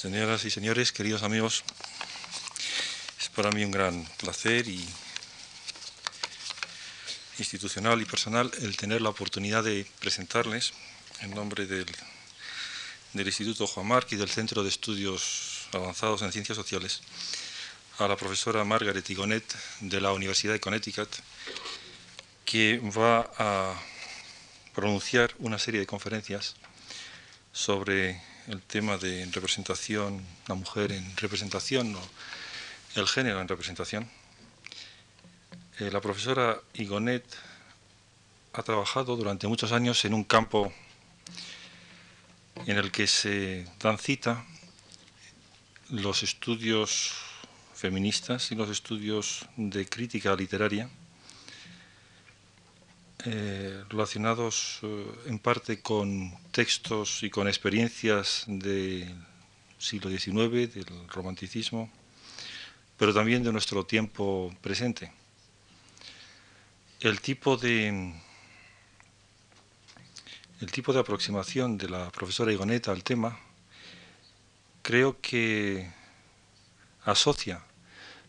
Señoras y señores, queridos amigos, es para mí un gran placer y institucional y personal el tener la oportunidad de presentarles en nombre del, del Instituto Juan Marc y del Centro de Estudios Avanzados en Ciencias Sociales a la profesora Margaret Igonet de la Universidad de Connecticut, que va a pronunciar una serie de conferencias sobre el tema de representación, la mujer en representación o el género en representación. Eh, la profesora Igonet ha trabajado durante muchos años en un campo en el que se dan cita los estudios feministas y los estudios de crítica literaria eh, relacionados eh, en parte con textos y con experiencias del siglo XIX, del romanticismo, pero también de nuestro tiempo presente. El tipo de el tipo de aproximación de la profesora Igoneta al tema creo que asocia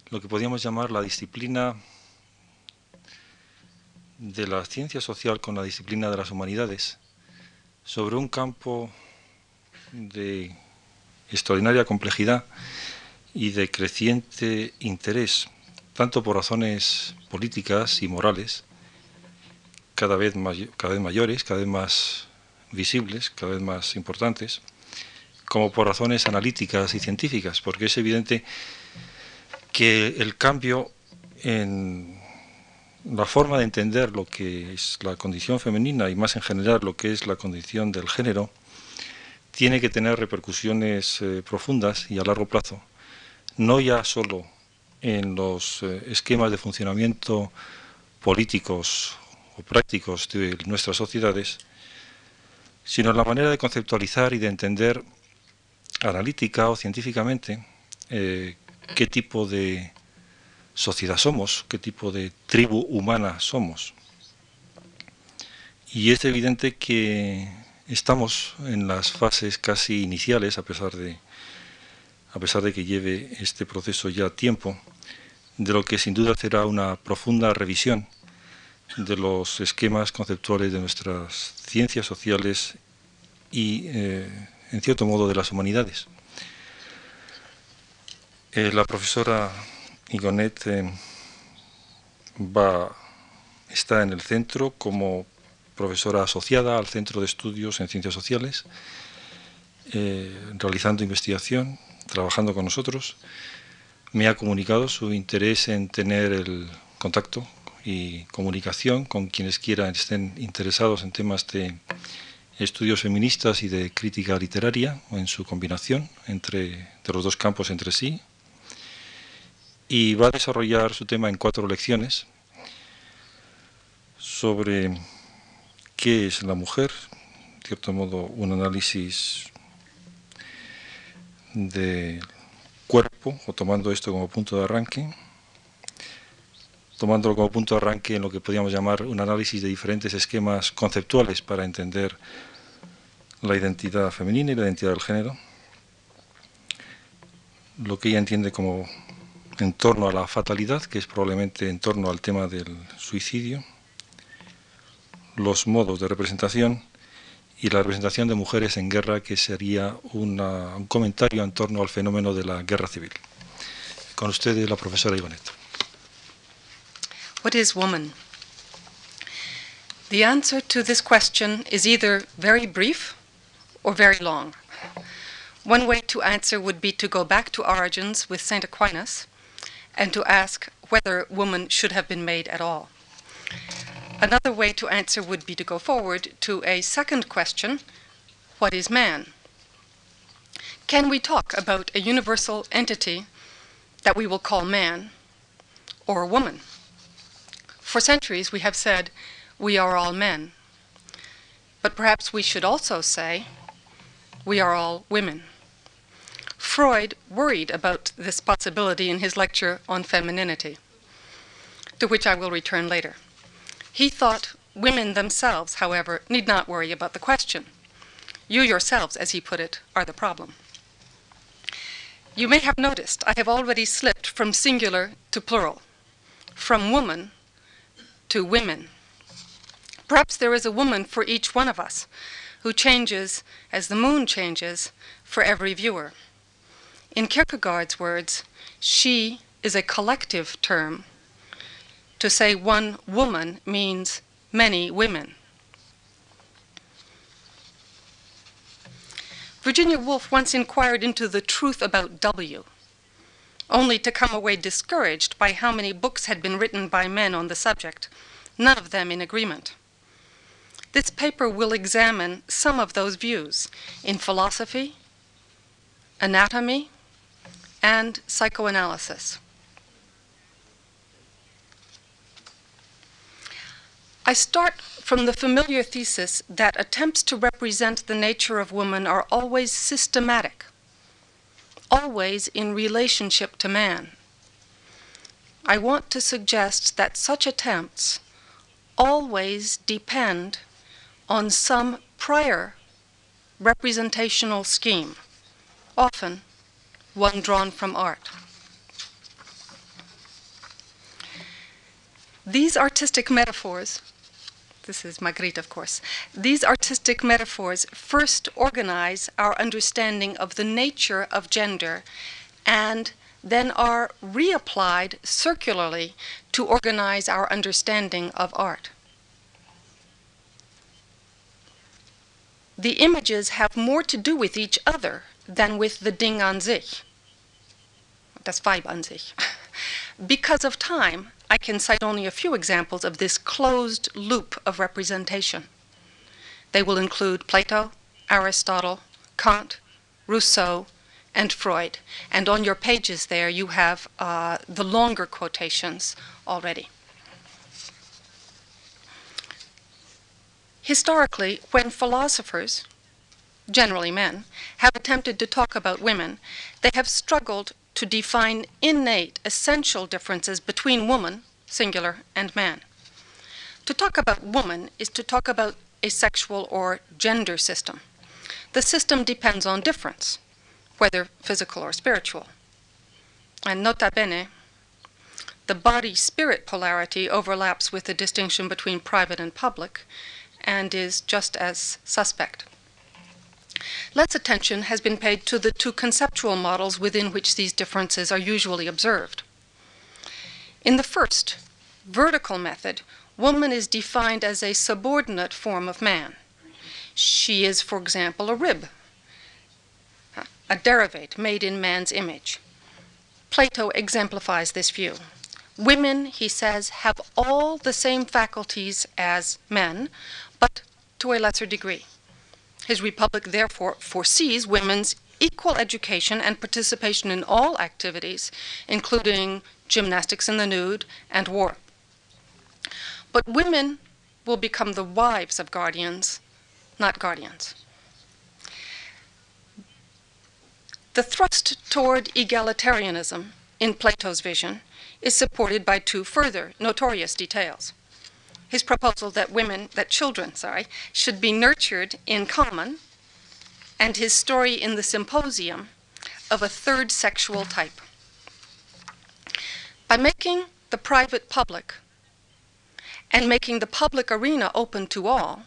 lo que podríamos llamar la disciplina de la ciencia social con la disciplina de las humanidades sobre un campo de extraordinaria complejidad y de creciente interés, tanto por razones políticas y morales, cada vez, cada vez mayores, cada vez más visibles, cada vez más importantes, como por razones analíticas y científicas, porque es evidente que el cambio en la forma de entender lo que es la condición femenina y más en general lo que es la condición del género tiene que tener repercusiones eh, profundas y a largo plazo, no ya solo en los eh, esquemas de funcionamiento políticos o prácticos de nuestras sociedades, sino en la manera de conceptualizar y de entender analítica o científicamente eh, qué tipo de sociedad somos, qué tipo de tribu humana somos. Y es evidente que estamos en las fases casi iniciales, a pesar de, a pesar de que lleve este proceso ya tiempo, de lo que sin duda será una profunda revisión de los esquemas conceptuales de nuestras ciencias sociales y, eh, en cierto modo, de las humanidades. Eh, la profesora Igonet eh, está en el centro como profesora asociada al Centro de Estudios en Ciencias Sociales, realizando investigación, trabajando con nosotros. Me ha comunicado su interés en tener el contacto y comunicación con quienes quieran estén interesados en temas de estudios feministas y de crítica literaria o en su combinación entre de los dos campos entre sí y va a desarrollar su tema en cuatro lecciones sobre qué es la mujer, de cierto modo un análisis del cuerpo o tomando esto como punto de arranque tomándolo como punto de arranque en lo que podríamos llamar un análisis de diferentes esquemas conceptuales para entender la identidad femenina y la identidad del género, lo que ella entiende como en torno a la fatalidad, que es probablemente en torno al tema del suicidio, los modos de representación y la representación de mujeres en guerra, que sería un comentario en torno al fenómeno de la guerra civil. Con ustedes la profesora Ivanet. What is woman? The answer to this question is either very brief or very long. One way to answer would be to go back to origins with St. Aquinas and to ask whether woman should have been made at all. Another way to answer would be to go forward to a second question what is man? Can we talk about a universal entity that we will call man or woman? For centuries, we have said, we are all men. But perhaps we should also say, we are all women. Freud worried about this possibility in his lecture on femininity, to which I will return later. He thought women themselves, however, need not worry about the question. You yourselves, as he put it, are the problem. You may have noticed I have already slipped from singular to plural, from woman to women. Perhaps there is a woman for each one of us who changes as the moon changes for every viewer. In Kierkegaard's words, she is a collective term. To say one woman means many women. Virginia Woolf once inquired into the truth about W, only to come away discouraged by how many books had been written by men on the subject, none of them in agreement. This paper will examine some of those views in philosophy, anatomy, and psychoanalysis. I start from the familiar thesis that attempts to represent the nature of woman are always systematic, always in relationship to man. I want to suggest that such attempts always depend on some prior representational scheme, often one drawn from art. These artistic metaphors, this is Magritte, of course, these artistic metaphors first organize our understanding of the nature of gender and then are reapplied circularly to organize our understanding of art. The images have more to do with each other than with the Ding an sich, das Weib an sich. because of time, I can cite only a few examples of this closed loop of representation. They will include Plato, Aristotle, Kant, Rousseau, and Freud. And on your pages there, you have uh, the longer quotations already. Historically, when philosophers, generally men, have attempted to talk about women, they have struggled to define innate, essential differences between woman, singular, and man. To talk about woman is to talk about a sexual or gender system. The system depends on difference, whether physical or spiritual. And nota bene, the body spirit polarity overlaps with the distinction between private and public and is just as suspect. Less attention has been paid to the two conceptual models within which these differences are usually observed. In the first, vertical method, woman is defined as a subordinate form of man. She is, for example, a rib, a derivate made in man's image. Plato exemplifies this view. Women, he says, have all the same faculties as men, but to a lesser degree. His republic therefore foresees women's equal education and participation in all activities, including gymnastics in the nude and war. But women will become the wives of guardians, not guardians. The thrust toward egalitarianism in Plato's vision is supported by two further notorious details his proposal that women, that children, sorry, should be nurtured in common, and his story in the symposium of a third sexual type. By making the private public and making the public arena open to all,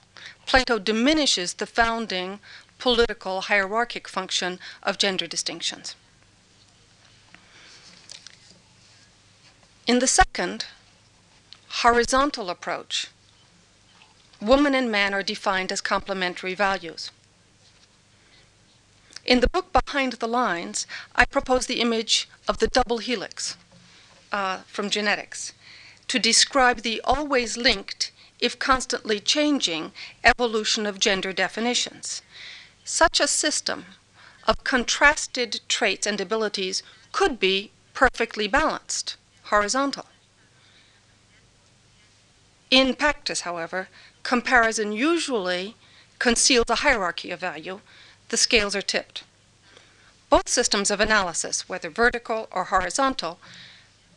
Plato diminishes the founding political hierarchic function of gender distinctions. In the second, horizontal approach, woman and man are defined as complementary values. In the book Behind the Lines, I propose the image of the double helix uh, from genetics to describe the always linked, if constantly changing, evolution of gender definitions. Such a system of contrasted traits and abilities could be perfectly balanced, horizontal. In practice, however, comparison usually conceals a hierarchy of value. The scales are tipped. Both systems of analysis, whether vertical or horizontal,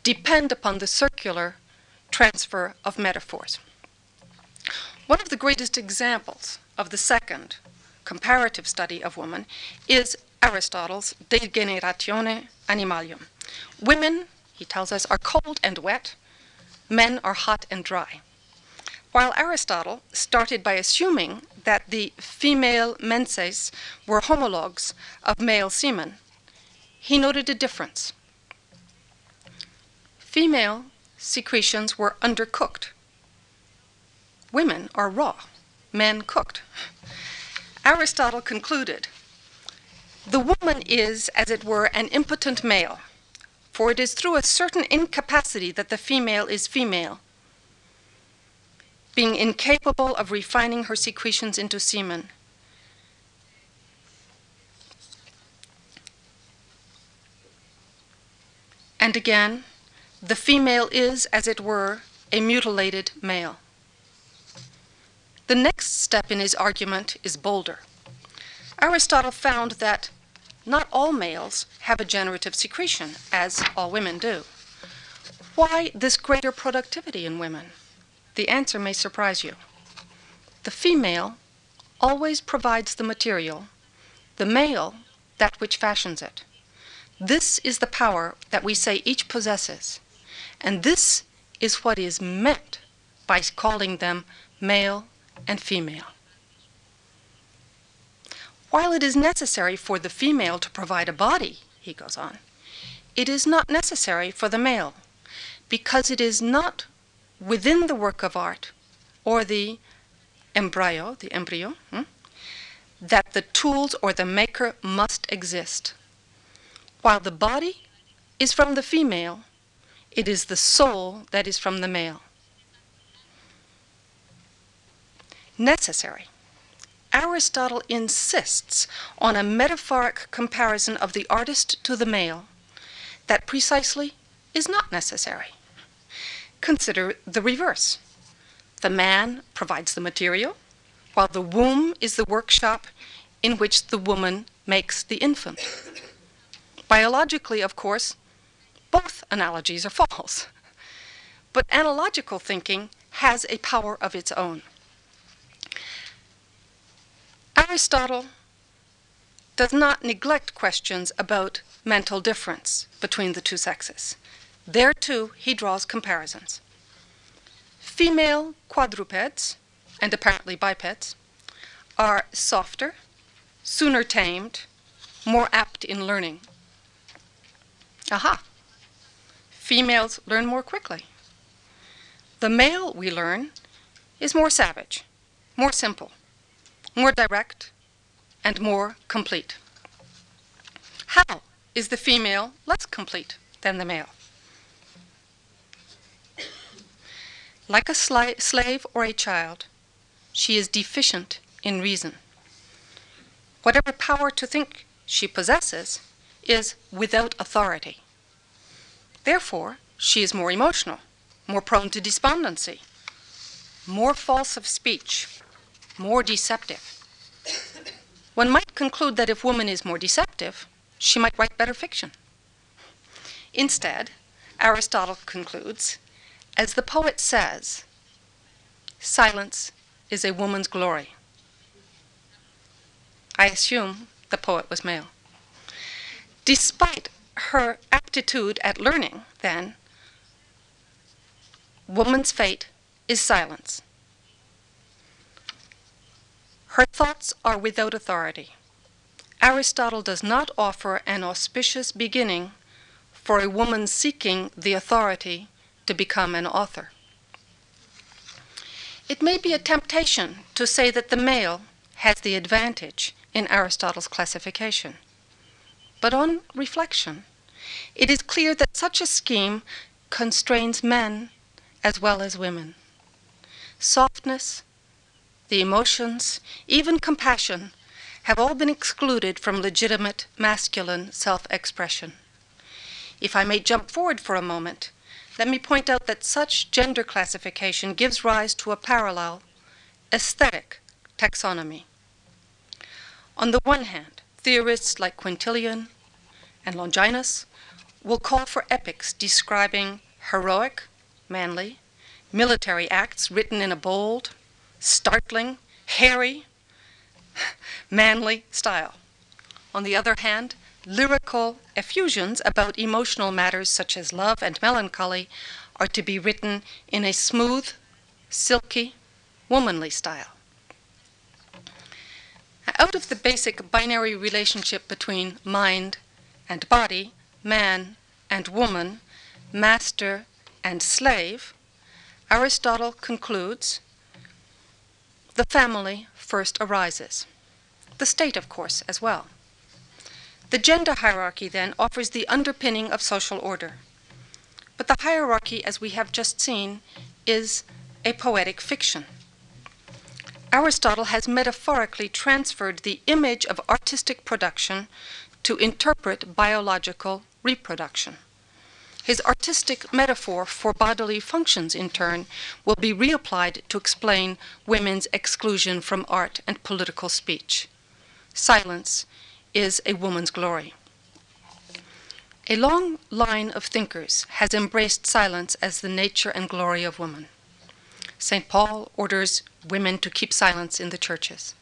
depend upon the circular transfer of metaphors. One of the greatest examples of the second comparative study of woman is Aristotle's De Generatione Animalium. Women, he tells us, are cold and wet, men are hot and dry. While Aristotle started by assuming that the female menses were homologues of male semen, he noted a difference. Female secretions were undercooked. Women are raw, men cooked. Aristotle concluded the woman is, as it were, an impotent male, for it is through a certain incapacity that the female is female, being incapable of refining her secretions into semen. And again, the female is, as it were, a mutilated male. The next step in his argument is bolder. Aristotle found that not all males have a generative secretion, as all women do. Why this greater productivity in women? The answer may surprise you. The female always provides the material, the male that which fashions it. This is the power that we say each possesses, and this is what is meant by calling them male and female. While it is necessary for the female to provide a body, he goes on, it is not necessary for the male, because it is not within the work of art or the embryo, the embryo, hmm, that the tools or the maker must exist. While the body is from the female, it is the soul that is from the male. Necessary. Aristotle insists on a metaphoric comparison of the artist to the male that precisely is not necessary. Consider the reverse. The man provides the material, while the womb is the workshop in which the woman makes the infant. Biologically, of course, both analogies are false. But analogical thinking has a power of its own. Aristotle does not neglect questions about mental difference between the two sexes. There, too, he draws comparisons. Female quadrupeds, and apparently bipeds, are softer, sooner tamed, more apt in learning. Aha! Females learn more quickly. The male, we learn, is more savage, more simple, more direct, and more complete. How is the female less complete than the male? Like a slave or a child, she is deficient in reason. Whatever power to think she possesses is without authority. Therefore, she is more emotional, more prone to despondency, more false of speech, more deceptive. One might conclude that if woman is more deceptive, she might write better fiction. Instead, Aristotle concludes, as the poet says, silence is a woman's glory. I assume the poet was male. Despite her aptitude at learning, then, woman's fate is silence. Her thoughts are without authority. Aristotle does not offer an auspicious beginning for a woman seeking the authority to become an author. It may be a temptation to say that the male has the advantage in Aristotle's classification. But on reflection, it is clear that such a scheme constrains men as well as women. Softness, the emotions, even compassion, have all been excluded from legitimate masculine self expression. If I may jump forward for a moment, let me point out that such gender classification gives rise to a parallel aesthetic taxonomy. On the one hand, theorists like Quintilian and Longinus will call for epics describing heroic, manly, military acts written in a bold, startling, hairy, manly style. On the other hand, lyrical effusions about emotional matters such as love and melancholy are to be written in a smooth, silky, womanly style. Out of the basic binary relationship between mind and body, man and woman, master and slave, Aristotle concludes the family first arises. The state, of course, as well. The gender hierarchy, then, offers the underpinning of social order. But the hierarchy, as we have just seen, is a poetic fiction. Aristotle has metaphorically transferred the image of artistic production to interpret biological reproduction. His artistic metaphor for bodily functions, in turn, will be reapplied to explain women's exclusion from art and political speech. Silence is a woman's glory. A long line of thinkers has embraced silence as the nature and glory of woman. St. Paul orders women to keep silence in the churches.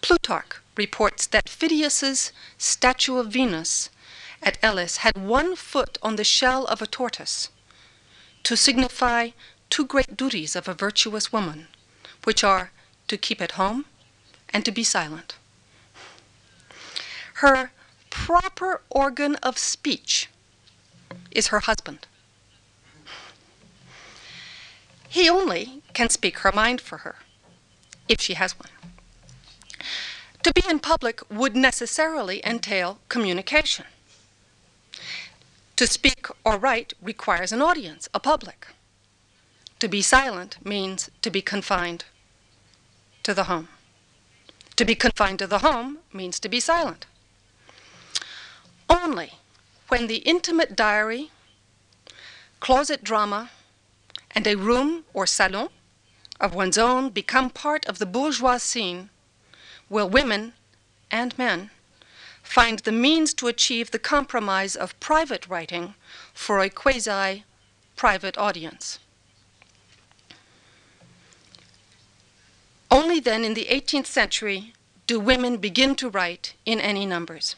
Plutarch reports that Phidias's statue of Venus at Elis had one foot on the shell of a tortoise to signify two great duties of a virtuous woman, which are to keep at home and to be silent. Her proper organ of speech is her husband. He only can speak her mind for her, if she has one. To be in public would necessarily entail communication. To speak or write requires an audience, a public. To be silent means to be confined to the home. To be confined to the home means to be silent. When the intimate diary, closet drama, and a room or salon of one's own become part of the bourgeois scene will women and men find the means to achieve the compromise of private writing for a quasi private audience. Only then in the 18th century do women begin to write in any numbers.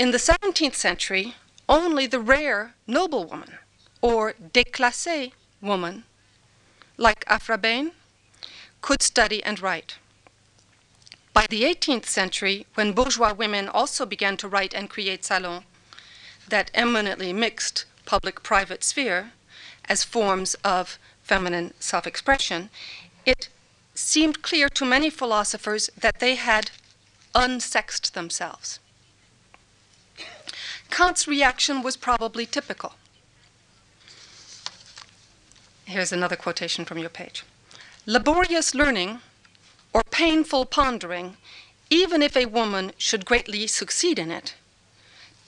In the 17th century, only the rare noblewoman or déclassée woman, like Aphra could study and write. By the 18th century, when bourgeois women also began to write and create salons, that eminently mixed public private sphere as forms of feminine self expression, it seemed clear to many philosophers that they had unsexed themselves. Kant's reaction was probably typical. Here's another quotation from your page. Laborious learning or painful pondering, even if a woman should greatly succeed in it,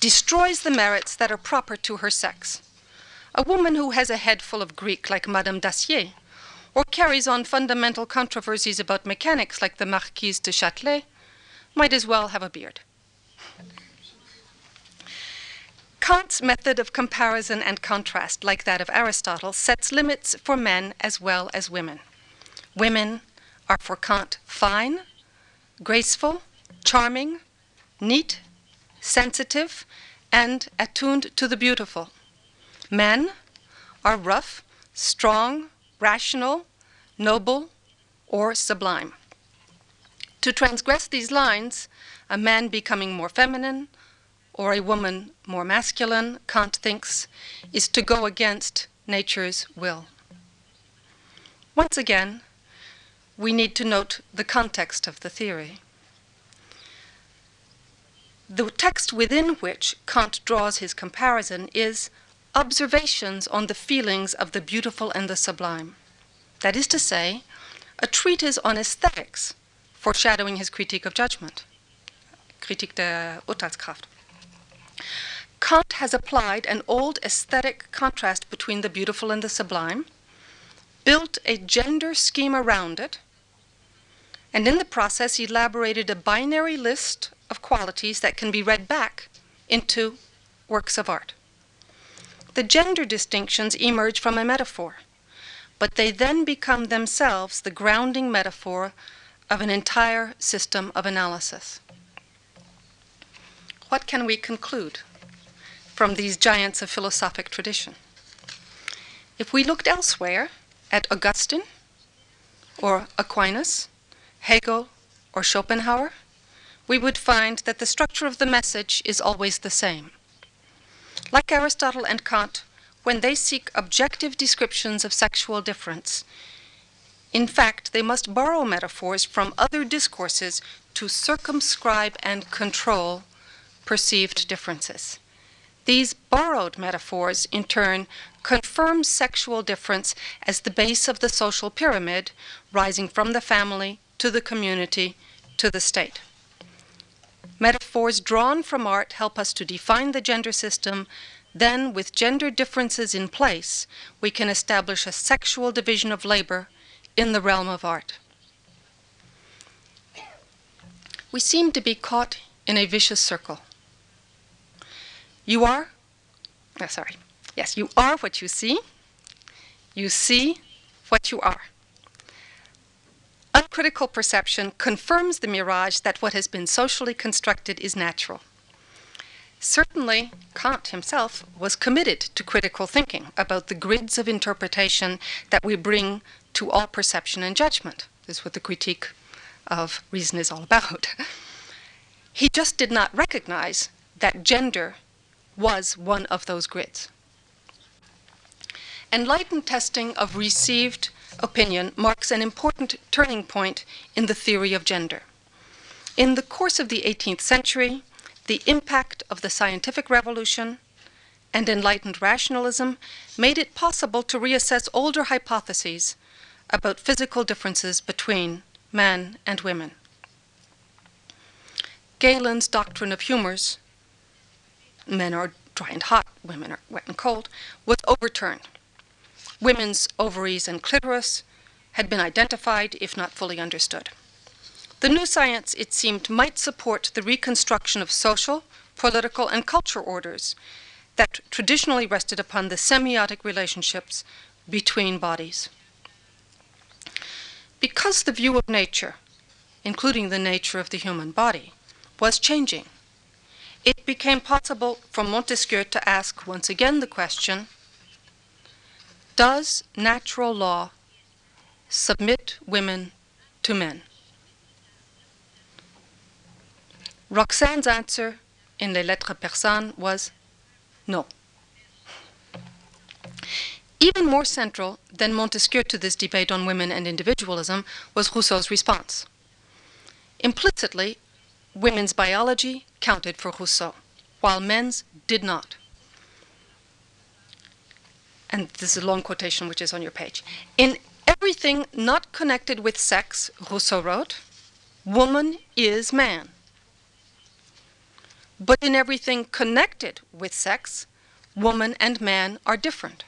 destroys the merits that are proper to her sex. A woman who has a head full of Greek, like Madame Dacier, or carries on fundamental controversies about mechanics, like the Marquise de Châtelet, might as well have a beard. Kant's method of comparison and contrast, like that of Aristotle, sets limits for men as well as women. Women are for Kant fine, graceful, charming, neat, sensitive, and attuned to the beautiful. Men are rough, strong, rational, noble, or sublime. To transgress these lines, a man becoming more feminine, or a woman more masculine, Kant thinks, is to go against nature's will. Once again, we need to note the context of the theory. The text within which Kant draws his comparison is Observations on the Feelings of the Beautiful and the Sublime. That is to say, a treatise on aesthetics, foreshadowing his critique of judgment, Kritik der Urteilskraft. Kant has applied an old aesthetic contrast between the beautiful and the sublime, built a gender scheme around it, and in the process elaborated a binary list of qualities that can be read back into works of art. The gender distinctions emerge from a metaphor, but they then become themselves the grounding metaphor of an entire system of analysis. What can we conclude from these giants of philosophic tradition? If we looked elsewhere at Augustine or Aquinas, Hegel or Schopenhauer, we would find that the structure of the message is always the same. Like Aristotle and Kant, when they seek objective descriptions of sexual difference, in fact, they must borrow metaphors from other discourses to circumscribe and control perceived differences. These borrowed metaphors, in turn, confirm sexual difference as the base of the social pyramid, rising from the family to the community to the state. Metaphors drawn from art help us to define the gender system. Then, with gender differences in place, we can establish a sexual division of labor in the realm of art. We seem to be caught in a vicious circle. You are, oh, sorry, yes, you are what you see, you see what you are. Uncritical perception confirms the mirage that what has been socially constructed is natural. Certainly, Kant himself was committed to critical thinking about the grids of interpretation that we bring to all perception and judgment. This is what the critique of reason is all about. he just did not recognize that gender was one of those grids. Enlightened testing of received opinion marks an important turning point in the theory of gender. In the course of the 18th century, the impact of the scientific revolution and enlightened rationalism made it possible to reassess older hypotheses about physical differences between men and women. Galen's doctrine of humors, men are dry and hot, women are wet and cold, was overturned. Women's ovaries and clitoris had been identified, if not fully understood. The new science, it seemed, might support the reconstruction of social, political, and cultural orders that traditionally rested upon the semiotic relationships between bodies. Because the view of nature, including the nature of the human body, was changing, it became possible for Montesquieu to ask once again the question Does natural law submit women to men? Roxane's answer in Les Lettres Persanes was no. Even more central than Montesquieu to this debate on women and individualism was Rousseau's response. Implicitly, women's biology counted for Rousseau, while men's did not. And this is a long quotation which is on your page. In everything not connected with sex, Rousseau wrote, woman is man. But in everything connected with sex, woman and man are different.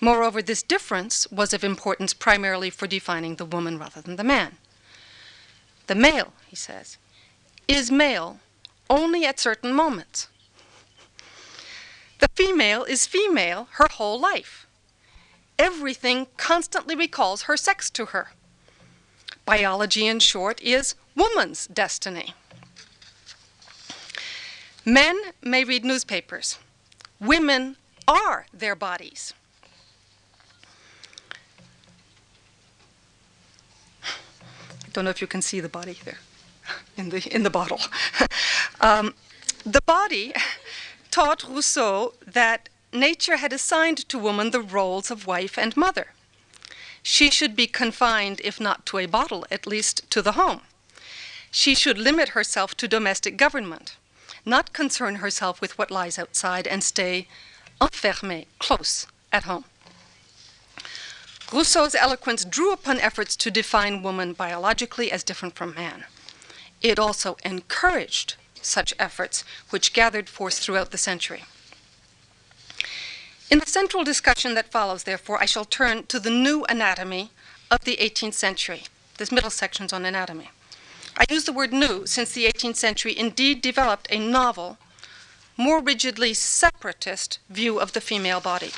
Moreover, this difference was of importance primarily for defining the woman rather than the man. The male, he says, is male only at certain moments. The female is female her whole life. Everything constantly recalls her sex to her. Biology, in short, is woman's destiny. Men may read newspapers. Women are their bodies. I don't know if you can see the body there in the, in the bottle. um, the body taught Rousseau that nature had assigned to woman the roles of wife and mother. She should be confined, if not to a bottle, at least to the home. She should limit herself to domestic government not concern herself with what lies outside and stay enfermée, close at home. Rousseau's eloquence drew upon efforts to define woman biologically as different from man. It also encouraged such efforts, which gathered force throughout the century. In the central discussion that follows, therefore, I shall turn to the new anatomy of the 18th century. This middle section's on anatomy. I use the word new since the 18th century indeed developed a novel, more rigidly separatist view of the female body.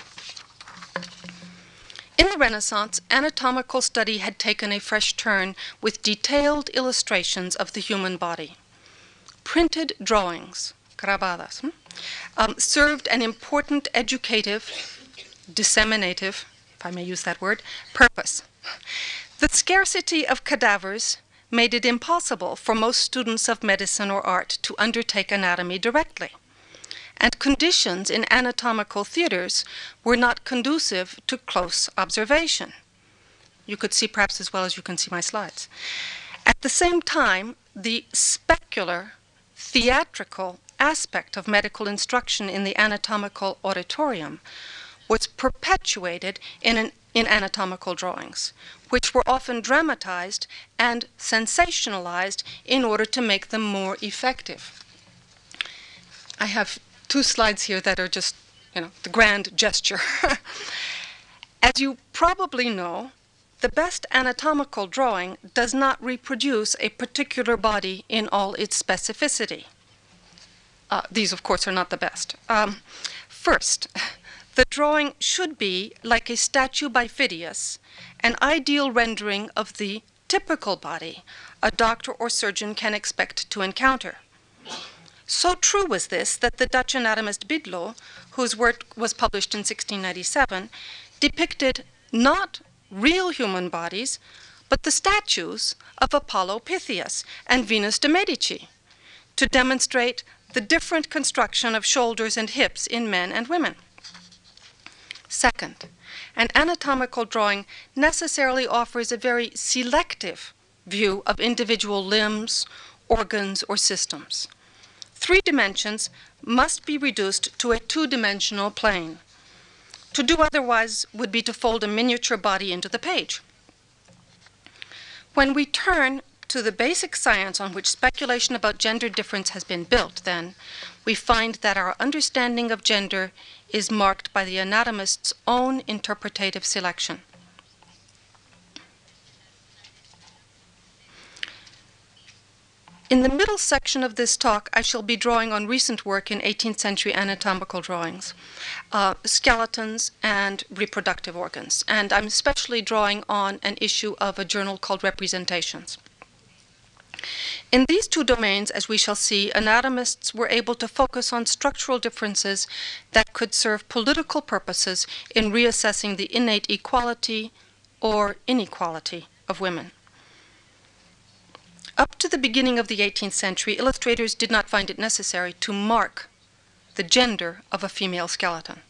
In the Renaissance, anatomical study had taken a fresh turn with detailed illustrations of the human body. Printed drawings, grabadas, hmm, um, served an important educative, disseminative, if I may use that word, purpose. The scarcity of cadavers made it impossible for most students of medicine or art to undertake anatomy directly. And conditions in anatomical theaters were not conducive to close observation. You could see perhaps as well as you can see my slides. At the same time, the specular, theatrical aspect of medical instruction in the anatomical auditorium was perpetuated in, an, in anatomical drawings, which were often dramatized and sensationalized in order to make them more effective. I have two slides here that are just, you know, the grand gesture. As you probably know, the best anatomical drawing does not reproduce a particular body in all its specificity. Uh, these, of course, are not the best. Um, first, the drawing should be like a statue by Phidias, an ideal rendering of the typical body a doctor or surgeon can expect to encounter. So true was this that the Dutch anatomist Bidloo, whose work was published in 1697, depicted not real human bodies, but the statues of Apollo Pythias and Venus de Medici to demonstrate the different construction of shoulders and hips in men and women. Second, an anatomical drawing necessarily offers a very selective view of individual limbs, organs, or systems. Three dimensions must be reduced to a two dimensional plane. To do otherwise would be to fold a miniature body into the page. When we turn to the basic science on which speculation about gender difference has been built, then, we find that our understanding of gender is marked by the anatomist's own interpretative selection. In the middle section of this talk, I shall be drawing on recent work in 18th century anatomical drawings, uh, skeletons and reproductive organs. And I'm especially drawing on an issue of a journal called Representations. In these two domains, as we shall see, anatomists were able to focus on structural differences that could serve political purposes in reassessing the innate equality or inequality of women. Up to the beginning of the 18th century, illustrators did not find it necessary to mark the gender of a female skeleton.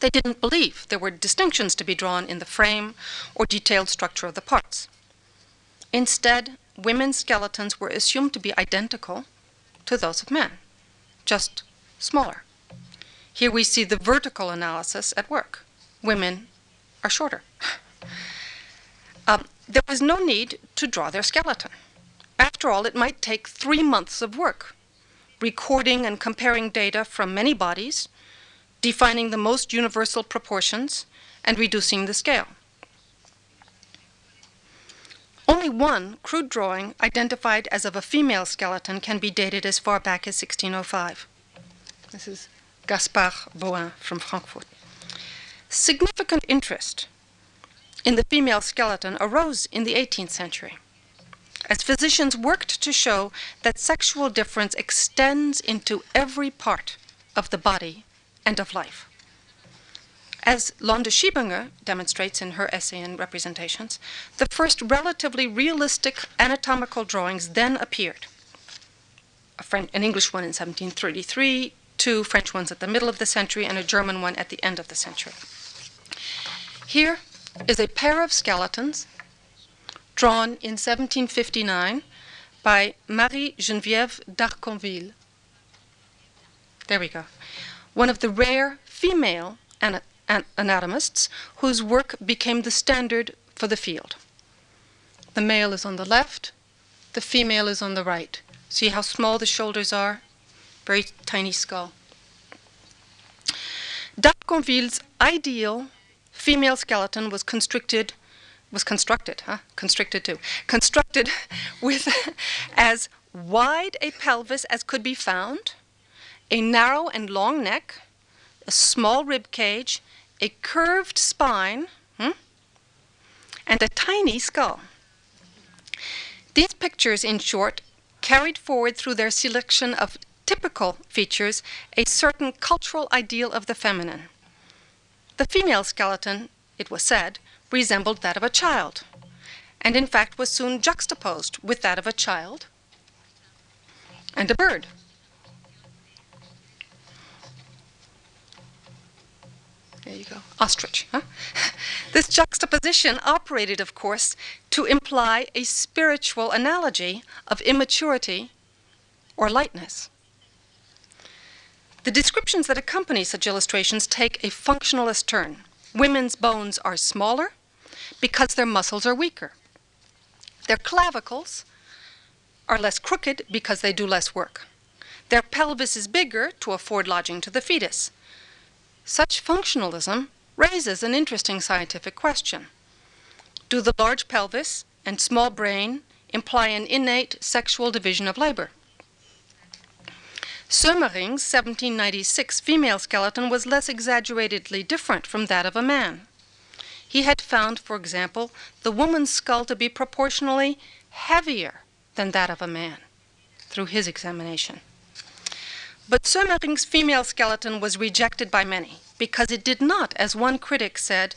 They didn't believe there were distinctions to be drawn in the frame or detailed structure of the parts. Instead, women's skeletons were assumed to be identical to those of men, just smaller. Here we see the vertical analysis at work. Women are shorter. Um, there was no need to draw their skeleton. After all, it might take three months of work, recording and comparing data from many bodies, defining the most universal proportions, and reducing the scale. Only one crude drawing identified as of a female skeleton can be dated as far back as 1605. This is Gaspard Bauhin from Frankfurt. Significant interest in the female skeleton arose in the 18th century as physicians worked to show that sexual difference extends into every part of the body and of life. As Londa Schiebinger demonstrates in her essay in Representations, the first relatively realistic anatomical drawings then appeared. French, an English one in 1733, two French ones at the middle of the century, and a German one at the end of the century. Here is a pair of skeletons drawn in 1759 by Marie Geneviève d'Arconville. There we go. One of the rare female anatomists whose work became the standard for the field. The male is on the left, the female is on the right. See how small the shoulders are? Very tiny skull. D'Arconville's ideal female skeleton was constricted was constructed, huh? Constricted too. Constructed with as wide a pelvis as could be found, a narrow and long neck, a small rib cage, a curved spine, hmm? and a tiny skull. These pictures, in short, carried forward through their selection of typical features a certain cultural ideal of the feminine. The female skeleton, it was said, resembled that of a child, and in fact was soon juxtaposed with that of a child and a bird. There you go. Ostrich. Huh? this juxtaposition operated, of course, to imply a spiritual analogy of immaturity or lightness. The descriptions that accompany such illustrations take a functionalist turn. Women's bones are smaller because their muscles are weaker. Their clavicles are less crooked because they do less work. Their pelvis is bigger to afford lodging to the fetus. Such functionalism raises an interesting scientific question. Do the large pelvis and small brain imply an innate sexual division of labor? Sömmerring's 1796 female skeleton was less exaggeratedly different from that of a man. He had found, for example, the woman's skull to be proportionally heavier than that of a man through his examination. But Sömmerring's female skeleton was rejected by many because it did not, as one critic said,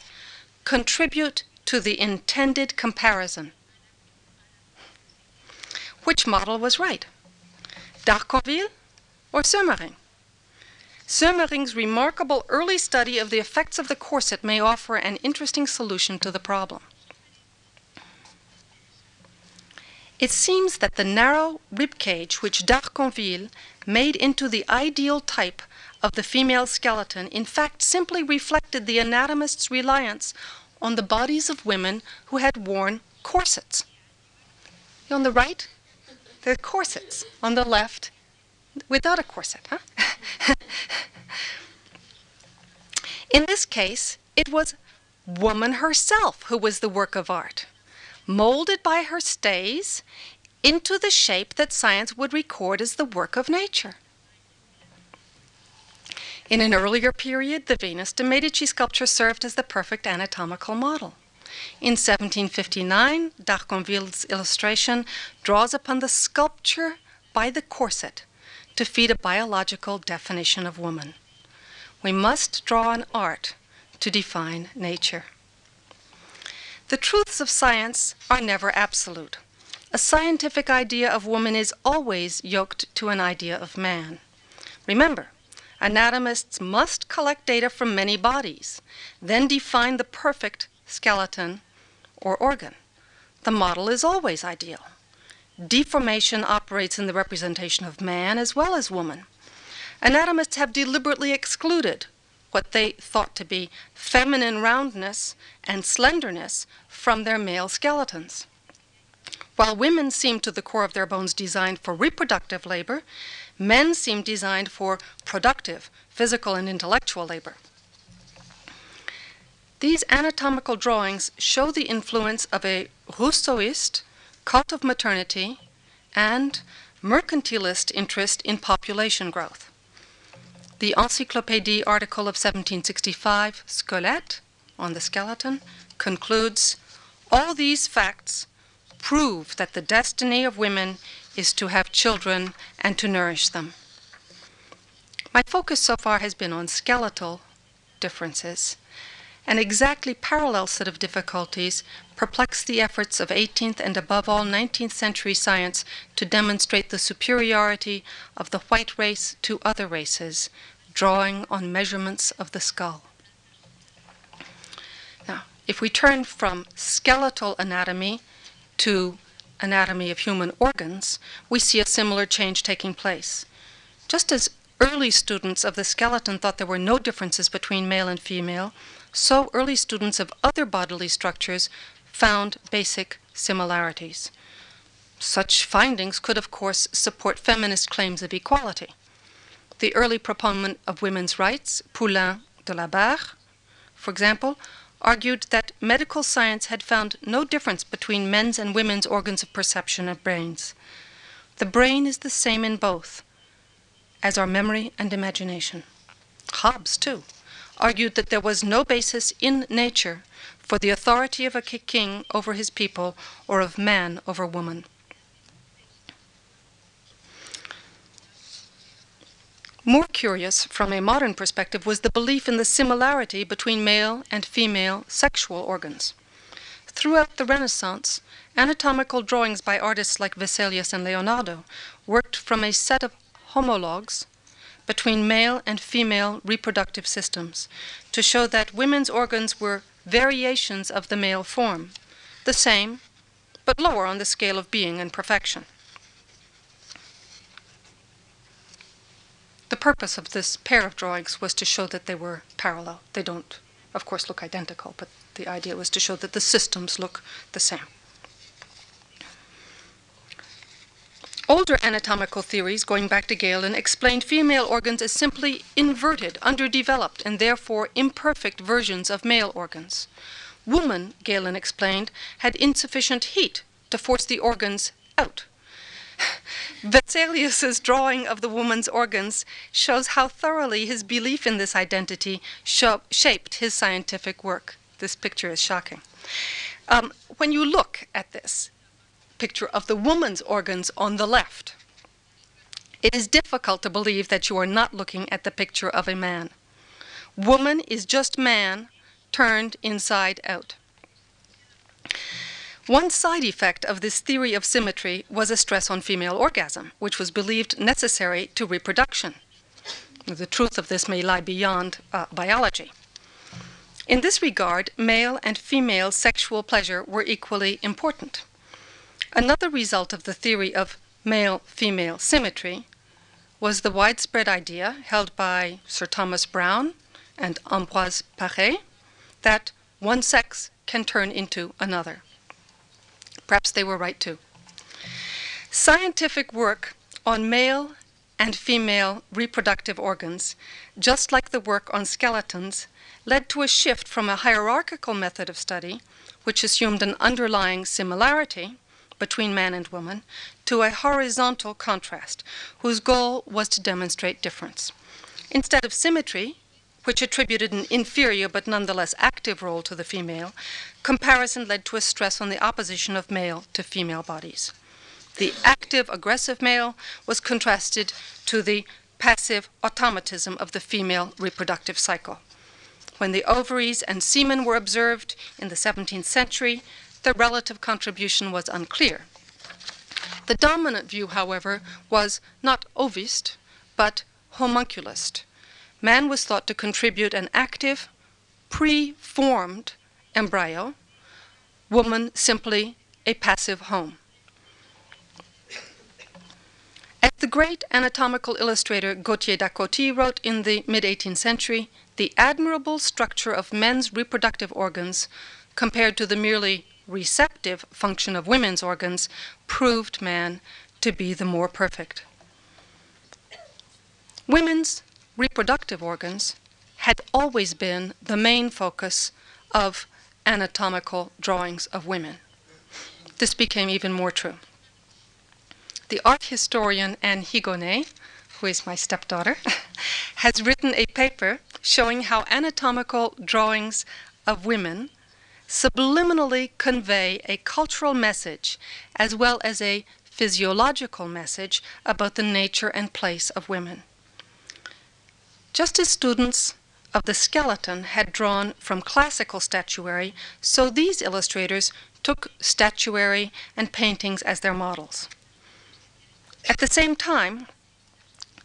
contribute to the intended comparison. Which model was right? D'Arconville or Sömmerring? Sömmerring's remarkable early study of the effects of the corset may offer an interesting solution to the problem. It seems that the narrow rib cage which D'Arconville made into the ideal type of the female skeleton in fact simply reflected the anatomist's reliance on the bodies of women who had worn corsets. On the right, they're corsets. On the left, without a corset. Huh? in this case, it was woman herself who was the work of art molded by her stays into the shape that science would record as the work of nature. In an earlier period, the Venus de Medici sculpture served as the perfect anatomical model. In 1759, D'Arconville's illustration draws upon the sculpture by the corset to feed a biological definition of woman. We must draw on art to define nature. The truths of science are never absolute. A scientific idea of woman is always yoked to an idea of man. Remember, anatomists must collect data from many bodies, then define the perfect skeleton or organ. The model is always ideal. Deformation operates in the representation of man as well as woman. Anatomists have deliberately excluded what they thought to be feminine roundness and slenderness from their male skeletons. While women seem to the core of their bones designed for reproductive labor, men seem designed for productive, physical, and intellectual labor. These anatomical drawings show the influence of a Rousseauist cult of maternity and mercantilist interest in population growth. The Encyclopédie article of 1765, Squelette, on the skeleton, concludes All these facts prove that the destiny of women is to have children and to nourish them. My focus so far has been on skeletal differences. An exactly parallel set of difficulties perplexed the efforts of 18th and above all 19th century science to demonstrate the superiority of the white race to other races, drawing on measurements of the skull. Now, if we turn from skeletal anatomy to anatomy of human organs, we see a similar change taking place. Just as early students of the skeleton thought there were no differences between male and female, so early students of other bodily structures found basic similarities. Such findings could, of course, support feminist claims of equality. The early proponent of women's rights, Poulain de la Barre, for example, argued that medical science had found no difference between men's and women's organs of perception and brains. The brain is the same in both, as are memory and imagination. Hobbes, too, argued that there was no basis in nature for the authority of a king over his people or of man over woman. More curious from a modern perspective was the belief in the similarity between male and female sexual organs. Throughout the Renaissance, anatomical drawings by artists like Vesalius and Leonardo worked from a set of homologues between male and female reproductive systems to show that women's organs were variations of the male form, the same, but lower on the scale of being and perfection. The purpose of this pair of drawings was to show that they were parallel. They don't, of course, look identical, but the idea was to show that the systems look the same. Older anatomical theories, going back to Galen, explained female organs as simply inverted, underdeveloped, and therefore imperfect versions of male organs. Woman, Galen explained, had insufficient heat to force the organs out. Vesalius's drawing of the woman's organs shows how thoroughly his belief in this identity shaped his scientific work. This picture is shocking. Um, when you look at this, picture of the woman's organs on the left. It is difficult to believe that you are not looking at the picture of a man. Woman is just man turned inside out. One side effect of this theory of symmetry was a stress on female orgasm, which was believed necessary to reproduction. The truth of this may lie beyond uh, biology. In this regard, male and female sexual pleasure were equally important. Another result of the theory of male female symmetry was the widespread idea held by Sir Thomas Browne and Ambroise Paré that one sex can turn into another. Perhaps they were right too. Scientific work on male and female reproductive organs, just like the work on skeletons, led to a shift from a hierarchical method of study, which assumed an underlying similarity, between man and woman to a horizontal contrast whose goal was to demonstrate difference. Instead of symmetry, which attributed an inferior but nonetheless active role to the female, comparison led to a stress on the opposition of male to female bodies. The active, aggressive male was contrasted to the passive automatism of the female reproductive cycle. When the ovaries and semen were observed in the 17th century, their relative contribution was unclear. The dominant view, however, was not ovist, but homunculist. Man was thought to contribute an active, pre-formed embryo, woman simply a passive home. As the great anatomical illustrator Gautier d'Agoty wrote in the mid 18th century, the admirable structure of men's reproductive organs compared to the merely receptive function of women's organs proved man to be the more perfect. Women's reproductive organs had always been the main focus of anatomical drawings of women. This became even more true. The art historian Anne Higonnet, who is my stepdaughter, has written a paper showing how anatomical drawings of women subliminally convey a cultural message as well as a physiological message about the nature and place of women. Just as students of the skeleton had drawn from classical statuary, so these illustrators took statuary and paintings as their models. At the same time,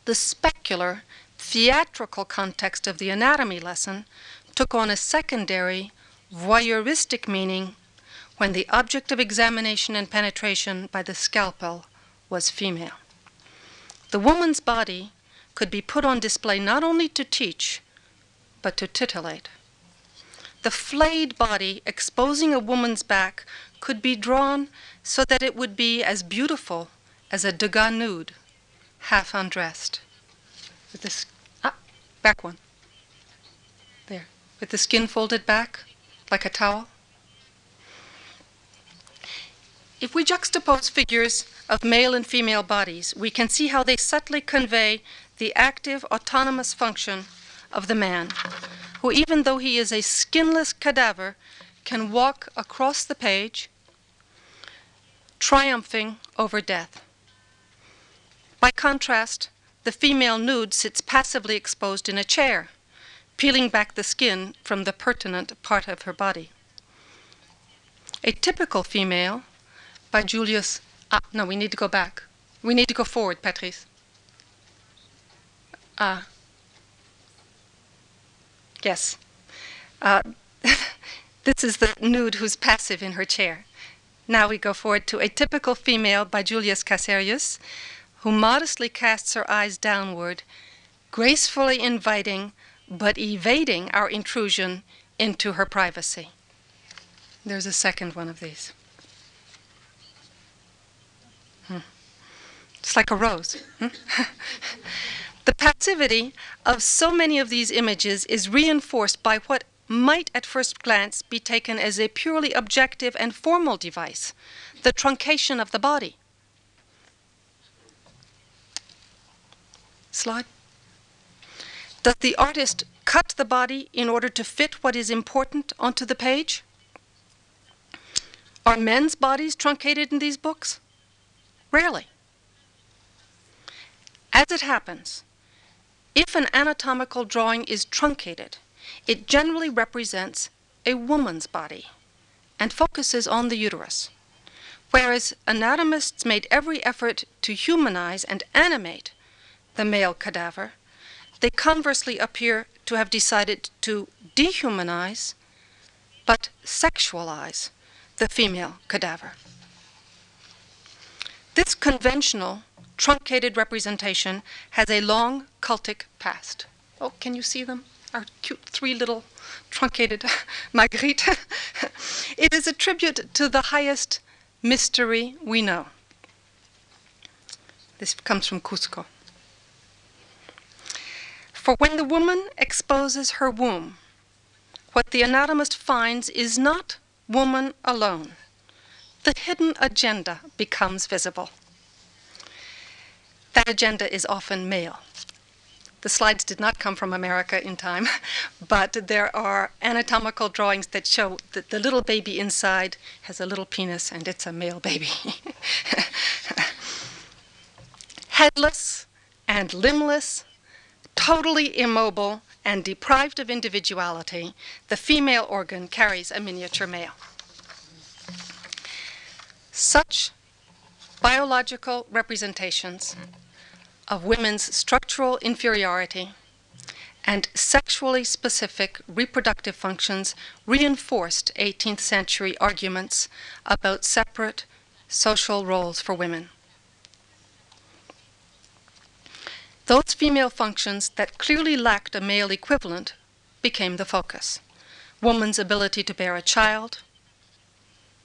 the specular, theatrical context of the anatomy lesson took on a secondary voyeuristic meaning when the object of examination and penetration by the scalpel was female. The woman's body could be put on display not only to teach, but to titillate. The flayed body exposing a woman's back could be drawn so that it would be as beautiful as a Degas nude, half undressed. With this, ah, back one. There. With the skin folded back, like a towel? If we juxtapose figures of male and female bodies, we can see how they subtly convey the active, autonomous function of the man, who, even though he is a skinless cadaver, can walk across the page, triumphing over death. By contrast, the female nude sits passively exposed in a chair, peeling back the skin from the pertinent part of her body. A typical female by Julius. Ah, no, we need to go back. We need to go forward, Patrice. Ah. Yes. Uh, this is the nude who's passive in her chair. Now we go forward to a typical female by Julius Casserius, who modestly casts her eyes downward, gracefully inviting but evading our intrusion into her privacy. There's a second one of these. Hmm. It's like a rose. Hmm? the passivity of so many of these images is reinforced by what might at first glance be taken as a purely objective and formal device the truncation of the body. Slide. Does the artist cut the body in order to fit what is important onto the page? Are men's bodies truncated in these books? Rarely. As it happens, if an anatomical drawing is truncated, it generally represents a woman's body and focuses on the uterus, whereas anatomists made every effort to humanize and animate the male cadaver, they conversely appear to have decided to dehumanize but sexualize the female cadaver. This conventional truncated representation has a long cultic past. Oh, can you see them? Our cute three little truncated Marguerite. it is a tribute to the highest mystery we know. This comes from Cusco. For when the woman exposes her womb, what the anatomist finds is not woman alone. The hidden agenda becomes visible. That agenda is often male. The slides did not come from America in time, but there are anatomical drawings that show that the little baby inside has a little penis and it's a male baby. Headless and limbless totally immobile and deprived of individuality, the female organ carries a miniature male. Such biological representations of women's structural inferiority and sexually specific reproductive functions reinforced 18th century arguments about separate social roles for women. Those female functions that clearly lacked a male equivalent became the focus. Woman's ability to bear a child,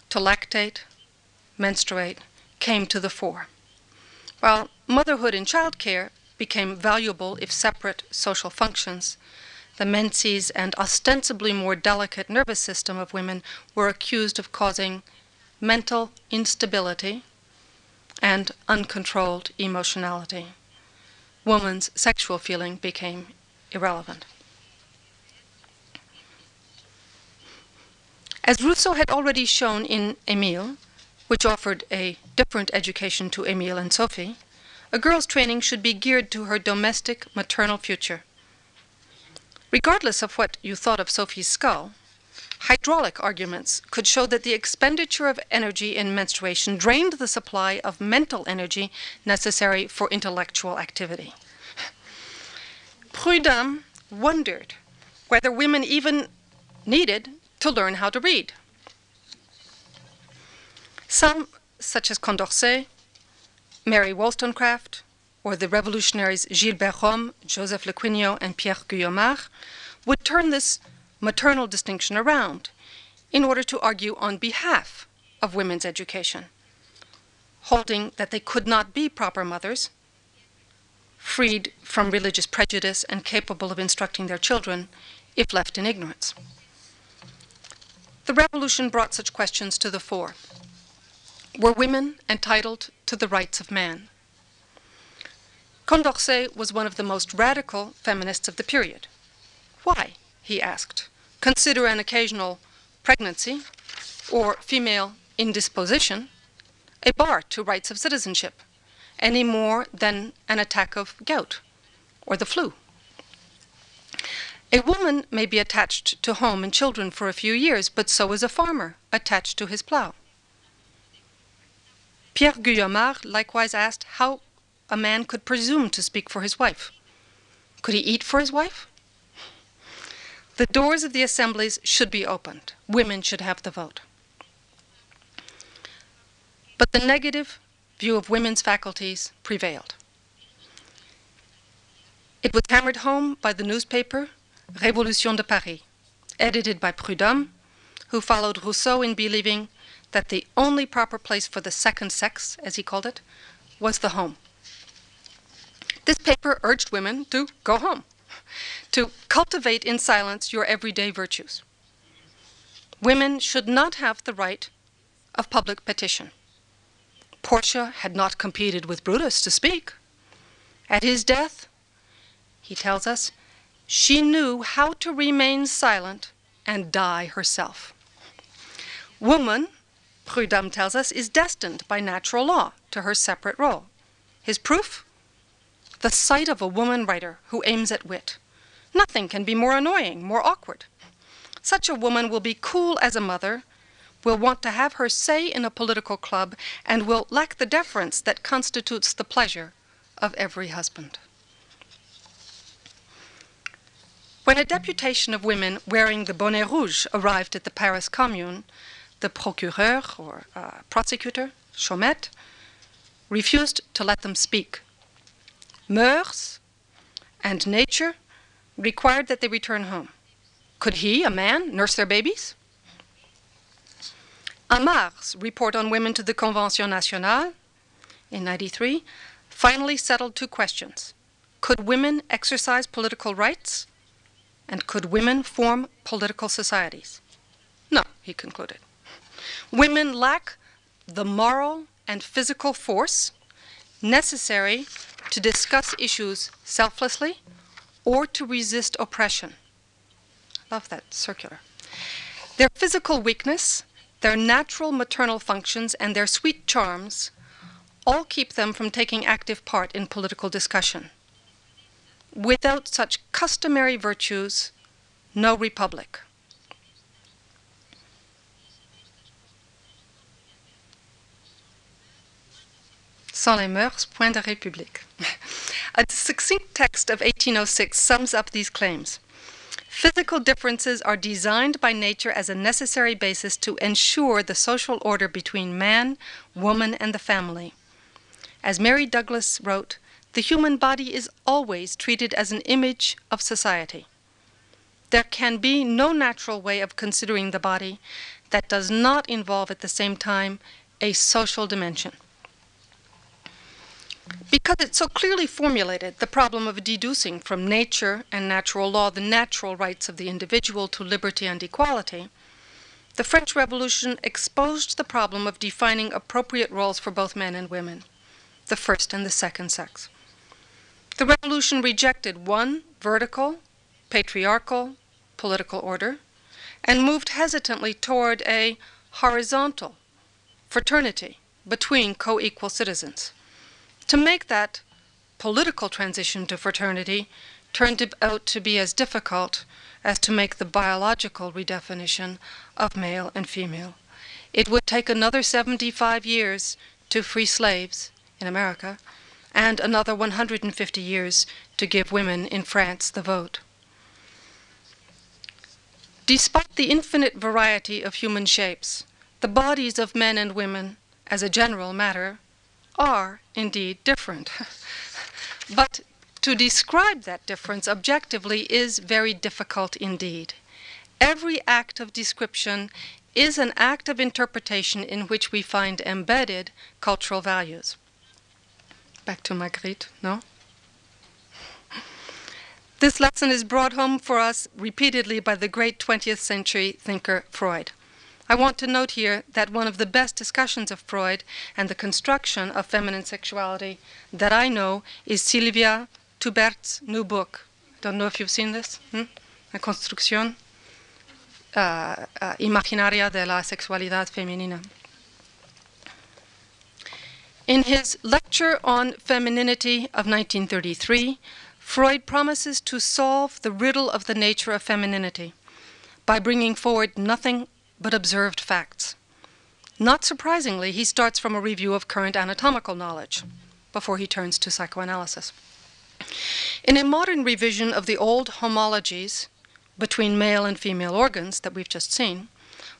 to lactate, menstruate, came to the fore. While motherhood and childcare became valuable if separate social functions, the menses and ostensibly more delicate nervous system of women were accused of causing mental instability and uncontrolled emotionality woman's sexual feeling became irrelevant. As Rousseau had already shown in Emile, which offered a different education to Emile and Sophie, a girl's training should be geared to her domestic maternal future. Regardless of what you thought of Sophie's skull, hydraulic arguments could show that the expenditure of energy in menstruation drained the supply of mental energy necessary for intellectual activity. Prudhomme wondered whether women even needed to learn how to read. Some, such as Condorcet, Mary Wollstonecraft, or the revolutionaries Gilbert Romme, Joseph Lequinio, and Pierre Guyomar, would turn this maternal distinction around in order to argue on behalf of women's education, holding that they could not be proper mothers, freed from religious prejudice and capable of instructing their children if left in ignorance. The revolution brought such questions to the fore. Were women entitled to the rights of man? Condorcet was one of the most radical feminists of the period. Why? he asked, consider an occasional pregnancy or female indisposition a bar to rights of citizenship, any more than an attack of gout or the flu. A woman may be attached to home and children for a few years, but so is a farmer attached to his plow. Pierre Guyomar likewise asked how a man could presume to speak for his wife. Could he eat for his wife? The doors of the assemblies should be opened. Women should have the vote. But the negative view of women's faculties prevailed. It was hammered home by the newspaper Révolution de Paris, edited by Prudhomme, who followed Rousseau in believing that the only proper place for the second sex, as he called it, was the home. This paper urged women to go home, to cultivate in silence your everyday virtues. Women should not have the right of public petition. Portia had not competed with Brutus to speak. At his death, he tells us, she knew how to remain silent and die herself. Woman, Prudhomme tells us, is destined by natural law to her separate role. His proof? The sight of a woman writer who aims at wit. Nothing can be more annoying, more awkward. Such a woman will be cool as a mother will want to have her say in a political club and will lack the deference that constitutes the pleasure of every husband. When a deputation of women wearing the bonnet rouge arrived at the Paris Commune, the procureur or uh, prosecutor, Chaumette, refused to let them speak. Mœurs and nature required that they return home. Could he, a man, nurse their babies? Amar's report on women to the Convention Nationale in 93 finally settled two questions. Could women exercise political rights? And could women form political societies? No, he concluded. Women lack the moral and physical force necessary to discuss issues selflessly or to resist oppression. Love that circular. Their physical weakness their natural maternal functions and their sweet charms all keep them from taking active part in political discussion. Without such customary virtues, no republic. Sans les mœurs, point de république. A succinct text of 1806 sums up these claims. Physical differences are designed by nature as a necessary basis to ensure the social order between man, woman, and the family. As Mary Douglas wrote, the human body is always treated as an image of society. There can be no natural way of considering the body that does not involve at the same time a social dimension. Because it so clearly formulated the problem of deducing from nature and natural law the natural rights of the individual to liberty and equality, the French Revolution exposed the problem of defining appropriate roles for both men and women, the first and the second sex. The revolution rejected one vertical, patriarchal political order and moved hesitantly toward a horizontal fraternity between co equal citizens. To make that political transition to fraternity turned out to be as difficult as to make the biological redefinition of male and female. It would take another 75 years to free slaves in America and another 150 years to give women in France the vote. Despite the infinite variety of human shapes, the bodies of men and women, as a general matter, are indeed different. but to describe that difference objectively is very difficult indeed. Every act of description is an act of interpretation in which we find embedded cultural values. Back to Magritte, no? This lesson is brought home for us repeatedly by the great 20th century thinker Freud. I want to note here that one of the best discussions of Freud and the construction of feminine sexuality that I know is Silvia Tubert's new book. I Don't know if you've seen this. Hmm? la construcción uh, uh, imaginaria de la sexualidad femenina. In his lecture on femininity of 1933, Freud promises to solve the riddle of the nature of femininity by bringing forward nothing but observed facts. Not surprisingly, he starts from a review of current anatomical knowledge before he turns to psychoanalysis. In a modern revision of the old homologies between male and female organs that we've just seen,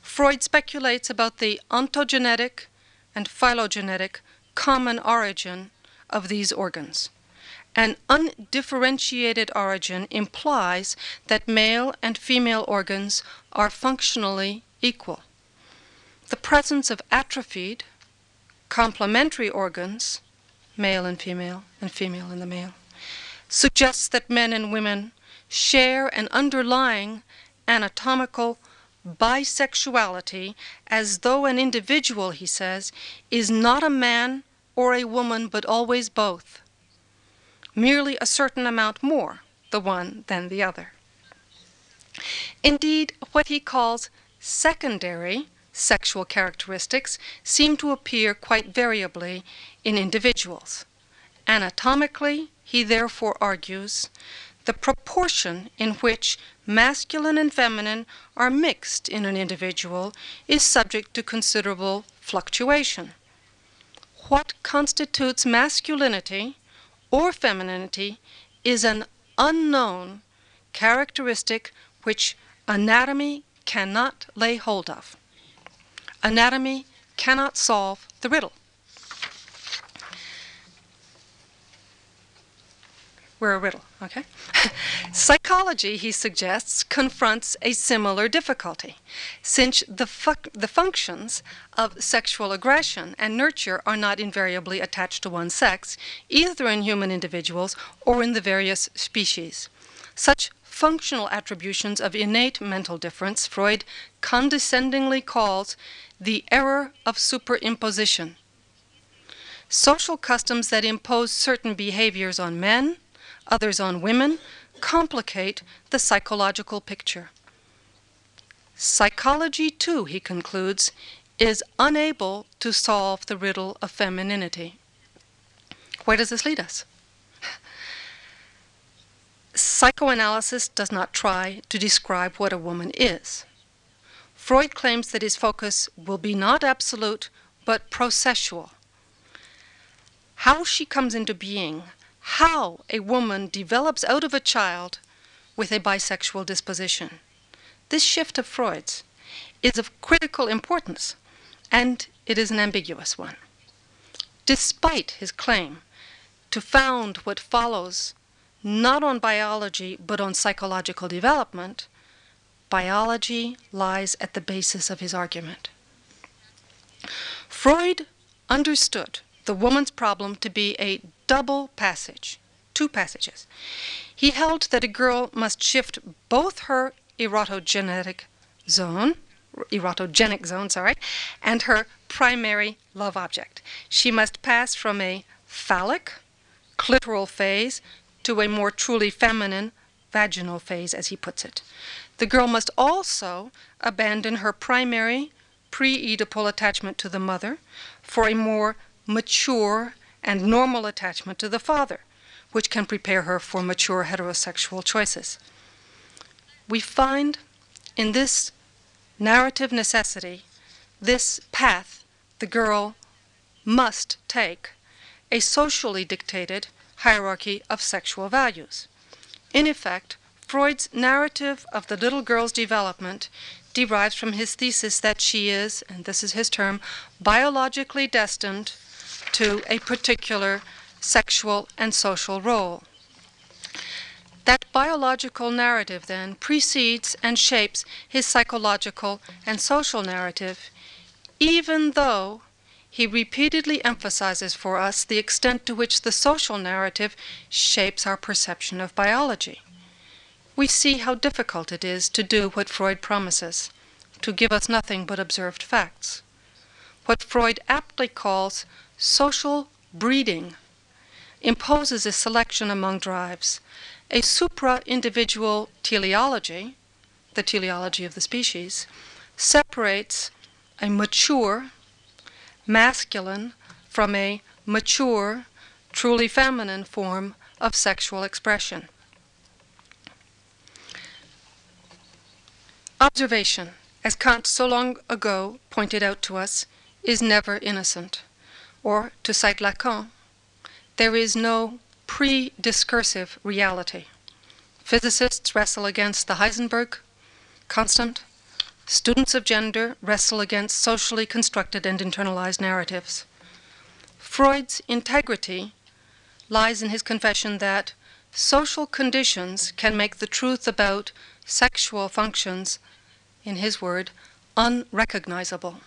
Freud speculates about the ontogenetic and phylogenetic common origin of these organs. An undifferentiated origin implies that male and female organs are functionally equal. The presence of atrophied, complementary organs, male and female, and female in the male, suggests that men and women share an underlying anatomical bisexuality as though an individual, he says, is not a man or a woman but always both, merely a certain amount more the one than the other. Indeed, what he calls secondary sexual characteristics seem to appear quite variably in individuals. Anatomically, he therefore argues, the proportion in which masculine and feminine are mixed in an individual is subject to considerable fluctuation. What constitutes masculinity or femininity is an unknown characteristic which anatomy cannot lay hold of. Anatomy cannot solve the riddle. We're a riddle, okay? Psychology, he suggests, confronts a similar difficulty, since the, fu- the functions of sexual aggression and nurture are not invariably attached to one sex, either in human individuals or in the various species. Such functional attributions of innate mental difference, Freud condescendingly calls the error of superimposition. Social customs that impose certain behaviors on men, others on women, complicate the psychological picture. Psychology, too, he concludes, is unable to solve the riddle of femininity. Where does this lead us? Psychoanalysis does not try to describe what a woman is. Freud claims that his focus will be not absolute, but processual. How she comes into being, how a woman develops out of a child with a bisexual disposition. This shift of Freud's is of critical importance, and it is an ambiguous one. Despite his claim to found what follows not on biology but on psychological development, biology lies at the basis of his argument. Freud understood the woman's problem to be a double passage, two passages. He held that a girl must shift both her erotogenetic zone, erotogenic zone, sorry, and her primary love object. She must pass from a phallic, clitoral phase to a more truly feminine vaginal phase, as he puts it. The girl must also abandon her primary pre Oedipal attachment to the mother for a more mature and normal attachment to the father, which can prepare her for mature heterosexual choices. We find in this narrative necessity, this path the girl must take, a socially dictated hierarchy of sexual values. In effect, Freud's narrative of the little girl's development derives from his thesis that she is, and this is his term, biologically destined to a particular sexual and social role. That biological narrative then precedes and shapes his psychological and social narrative, even though he repeatedly emphasizes for us the extent to which the social narrative shapes our perception of biology. We see how difficult it is to do what Freud promises to give us nothing but observed facts. What Freud aptly calls social breeding imposes a selection among drives. A supra individual teleology, the teleology of the species, separates a mature masculine from a mature, truly feminine form of sexual expression. Observation, as Kant so long ago pointed out to us, is never innocent. Or, to cite Lacan, there is no pre discursive reality. Physicists wrestle against the Heisenberg constant. Students of gender wrestle against socially constructed and internalized narratives. Freud's integrity lies in his confession that social conditions can make the truth about sexual functions, in his word, unrecognizable.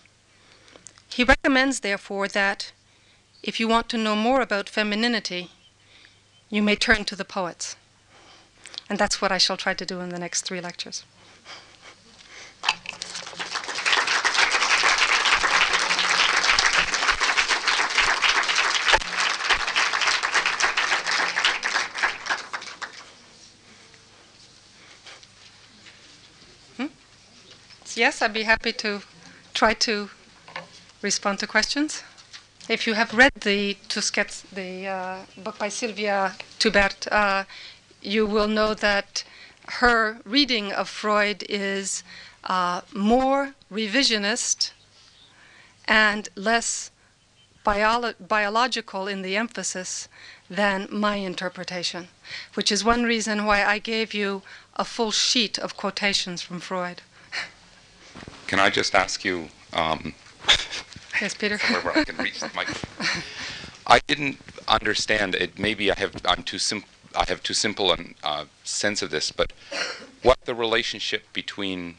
He recommends, therefore, that if you want to know more about femininity, you may turn to the poets. And that's what I shall try to do in the next three lectures. Yes, I'd be happy to try to respond to questions. If you have read the Tusquets, the uh, book by Silvia Tubert, uh, you will know that her reading of Freud is uh, more revisionist and less biolo- biological in the emphasis than my interpretation, which is one reason why I gave you a full sheet of quotations from Freud. Can I just ask you? Um, yes, Peter. where I can reach the microphone. I didn't understand it. Maybe I have. I'm too sim- I have too simple a uh, sense of this. But what the relationship between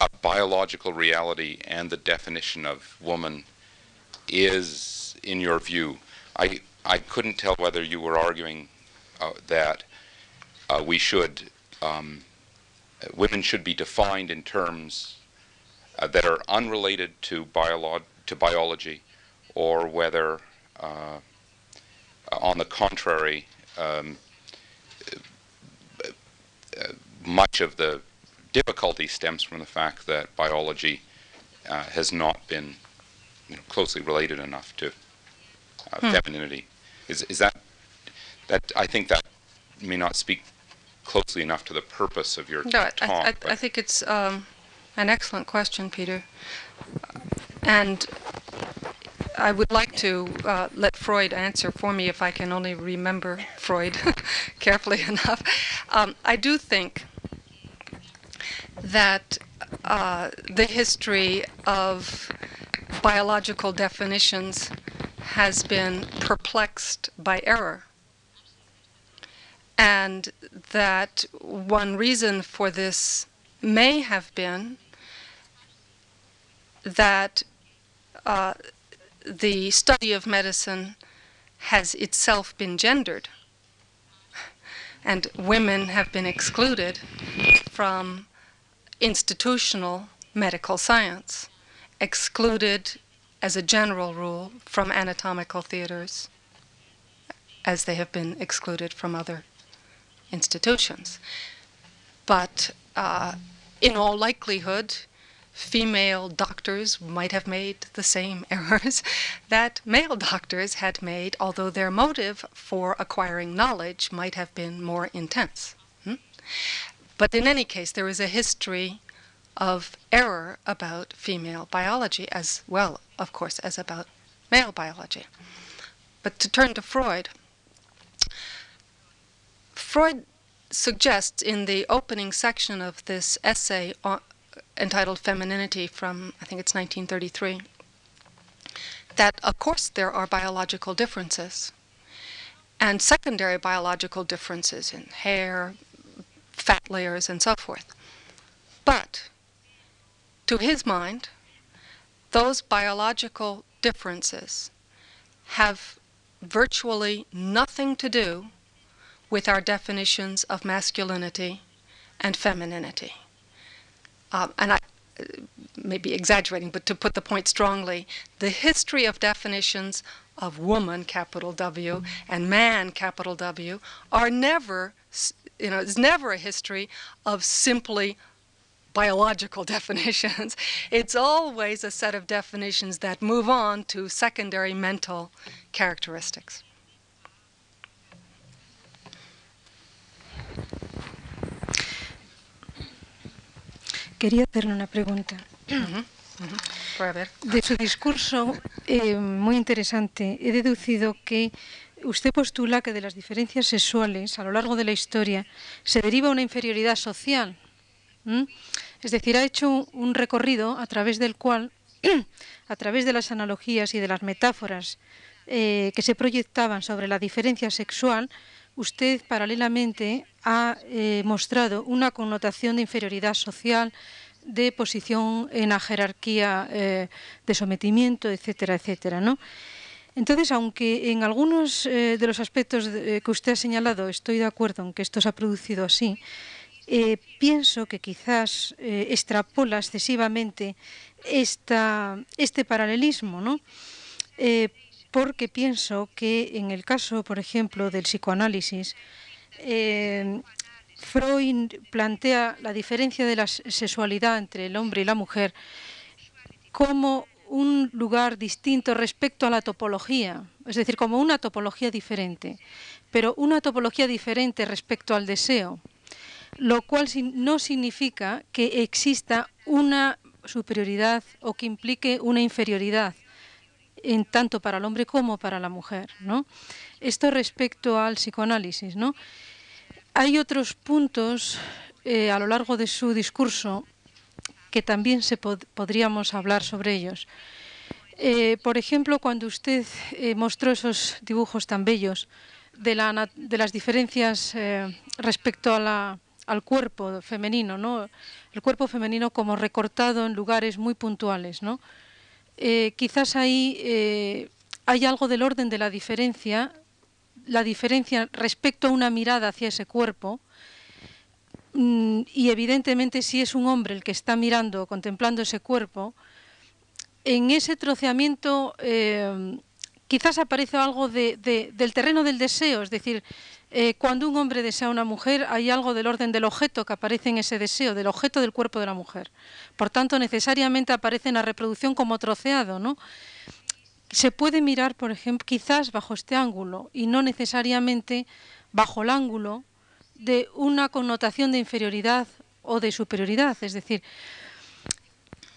a biological reality and the definition of woman is, in your view? I I couldn't tell whether you were arguing uh, that uh, we should. Um, women should be defined in terms uh, that are unrelated to, biolo- to biology, or whether, uh, on the contrary, um, uh, much of the difficulty stems from the fact that biology uh, has not been you know, closely related enough to uh, hmm. femininity. Is, is that that I think that may not speak closely enough to the purpose of your no, talk. I, I, I think it's um, an excellent question, Peter. And I would like to uh, let Freud answer for me if I can only remember Freud carefully enough. Um, I do think that uh, the history of biological definitions has been perplexed by error and that one reason for this may have been that uh, the study of medicine has itself been gendered, and women have been excluded from institutional medical science, excluded as a general rule from anatomical theaters, as they have been excluded from other institutions. But uh, in all likelihood, female doctors might have made the same errors that male doctors had made, although their motive for acquiring knowledge might have been more intense. Hmm? But in any case, there is a history of error about female biology as well, of course, as about male biology. But to turn to Freud, Freud suggests in the opening section of this essay on, entitled Femininity from, I think it's 1933, that of course there are biological differences and secondary biological differences in hair, fat layers, and so forth. But to his mind, those biological differences have virtually nothing to do with our definitions of masculinity and femininity. Um, and I, may be exaggerating, but to put the point strongly, the history of definitions of woman, capital W, and man, capital W, are never, you know, it's never a history of simply biological definitions. It's always a set of definitions that move on to secondary mental characteristics. Quería hacerle una pregunta. De su discurso, eh, muy interesante, he deducido que usted postula que de las diferencias sexuales a lo largo de la historia se deriva una inferioridad social. Es decir, ha hecho un recorrido a través del cual, a través de las analogías y de las metáforas eh, que se proyectaban sobre la diferencia sexual, usted paralelamente ha eh, mostrado una connotación de inferioridad social, de posición en la jerarquía eh, de sometimiento, etcétera, etcétera, ¿no? Entonces, aunque en algunos eh, de los aspectos que usted ha señalado estoy de acuerdo en que esto se ha producido así, pienso que quizás extrapola excesivamente esta, este paralelismo, ¿no? Porque pienso que en el caso, por ejemplo, del psicoanálisis, eh, Freud plantea la diferencia de la sexualidad entre el hombre y la mujer como un lugar distinto respecto a la topología, es decir, como una topología diferente, pero una topología diferente respecto al deseo, lo cual no significa que exista una superioridad o que implique una inferioridad en tanto para el hombre como para la mujer. ¿no? Esto respecto al psicoanálisis. ¿no? Hay otros puntos eh, a lo largo de su discurso que también se podríamos hablar sobre ellos. Eh, por ejemplo, cuando usted eh, mostró esos dibujos tan bellos de, la, de las diferencias respecto a la, al cuerpo femenino, ¿no? el cuerpo femenino como recortado en lugares muy puntuales, ¿no? Eh, quizás ahí eh, hay algo del orden de la diferencia, la diferencia respecto a una mirada hacia ese cuerpo, mm, y evidentemente si es un hombre el que está mirando, contemplando ese cuerpo, en ese troceamiento eh, quizás aparece algo del terreno del deseo, es decir, eh, cuando un hombre desea a una mujer, hay algo del orden del objeto que aparece en ese deseo, del objeto del cuerpo de la mujer. Por tanto, necesariamente aparece en la reproducción como troceado, ¿no? Se puede mirar, por ejemplo, quizás bajo este ángulo y no necesariamente bajo el ángulo de una connotación de inferioridad o de superioridad. Es decir,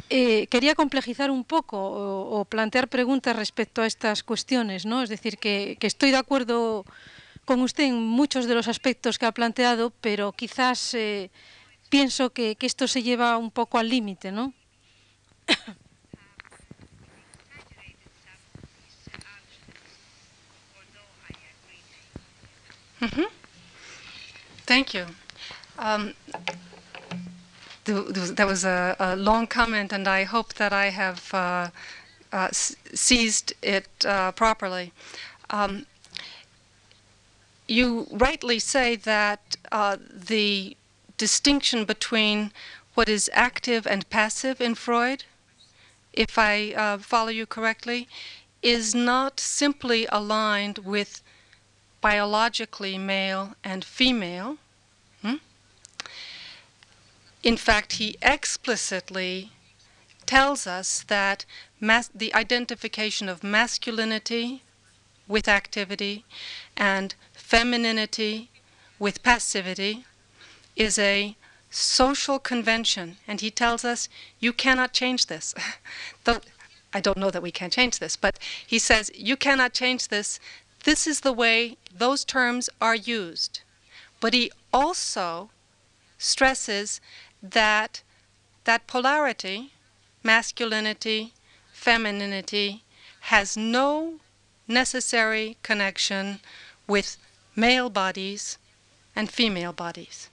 eh, quería complejizar un poco o, plantear preguntas respecto a estas cuestiones, ¿no? Es decir, que estoy de acuerdo con usted en muchos de los aspectos que ha planteado, pero quizás eh, pienso que, esto se lleva un poco al límite, ¿no? Thank you. Um, that was a, a, long comment, and I hope that I have uh, uh, seized it uh, properly. Um, you rightly say that uh, the distinction between what is active and passive in Freud, if I uh, follow you correctly, is not simply aligned with biologically male and female. Hmm? In fact, he explicitly tells us that the identification of masculinity with activity and femininity with passivity is a social convention, and he tells us you cannot change this. I don't know that we can change this, but he says you cannot change this. This is the way those terms are used. But he also stresses that that polarity, masculinity, femininity, has no necessary connection with male bodies and female bodies.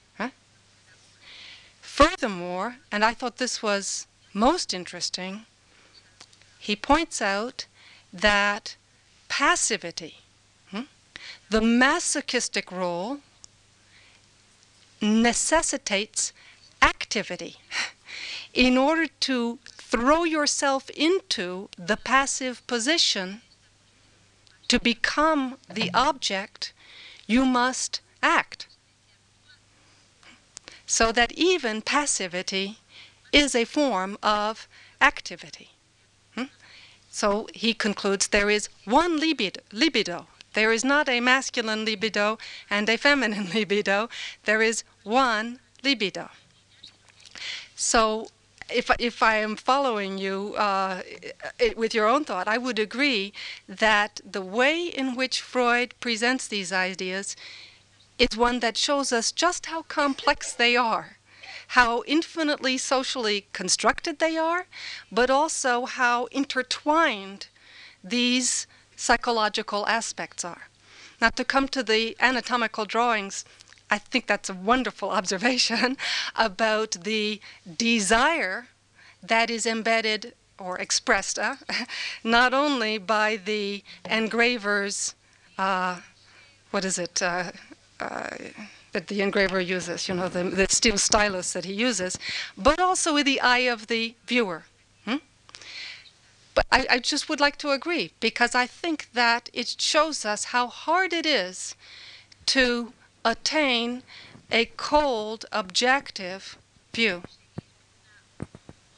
Furthermore, and I thought this was most interesting, he points out that passivity, hmm, the masochistic role, necessitates activity. in order to throw yourself into the passive position, to become the object, you must act. So that even passivity is a form of activity. Hmm? So he concludes there is one libido, libido. There is not a masculine libido and a feminine libido. There is one libido. So if, if I am following you uh, it, with your own thought, I would agree that the way in which Freud presents these ideas is one that shows us just how complex they are, how infinitely socially constructed they are, but also how intertwined these psychological aspects are. Now, to come to the anatomical drawings, I think that's a wonderful observation about the desire that is embedded or expressed uh, not only by the engraver's, uh, what is it, uh, uh, that the engraver uses, you know, the, the steel stylus that he uses, but also with the eye of the viewer. Hmm? But I, I just would like to agree because I think that it shows us how hard it is to attain a cold, objective view,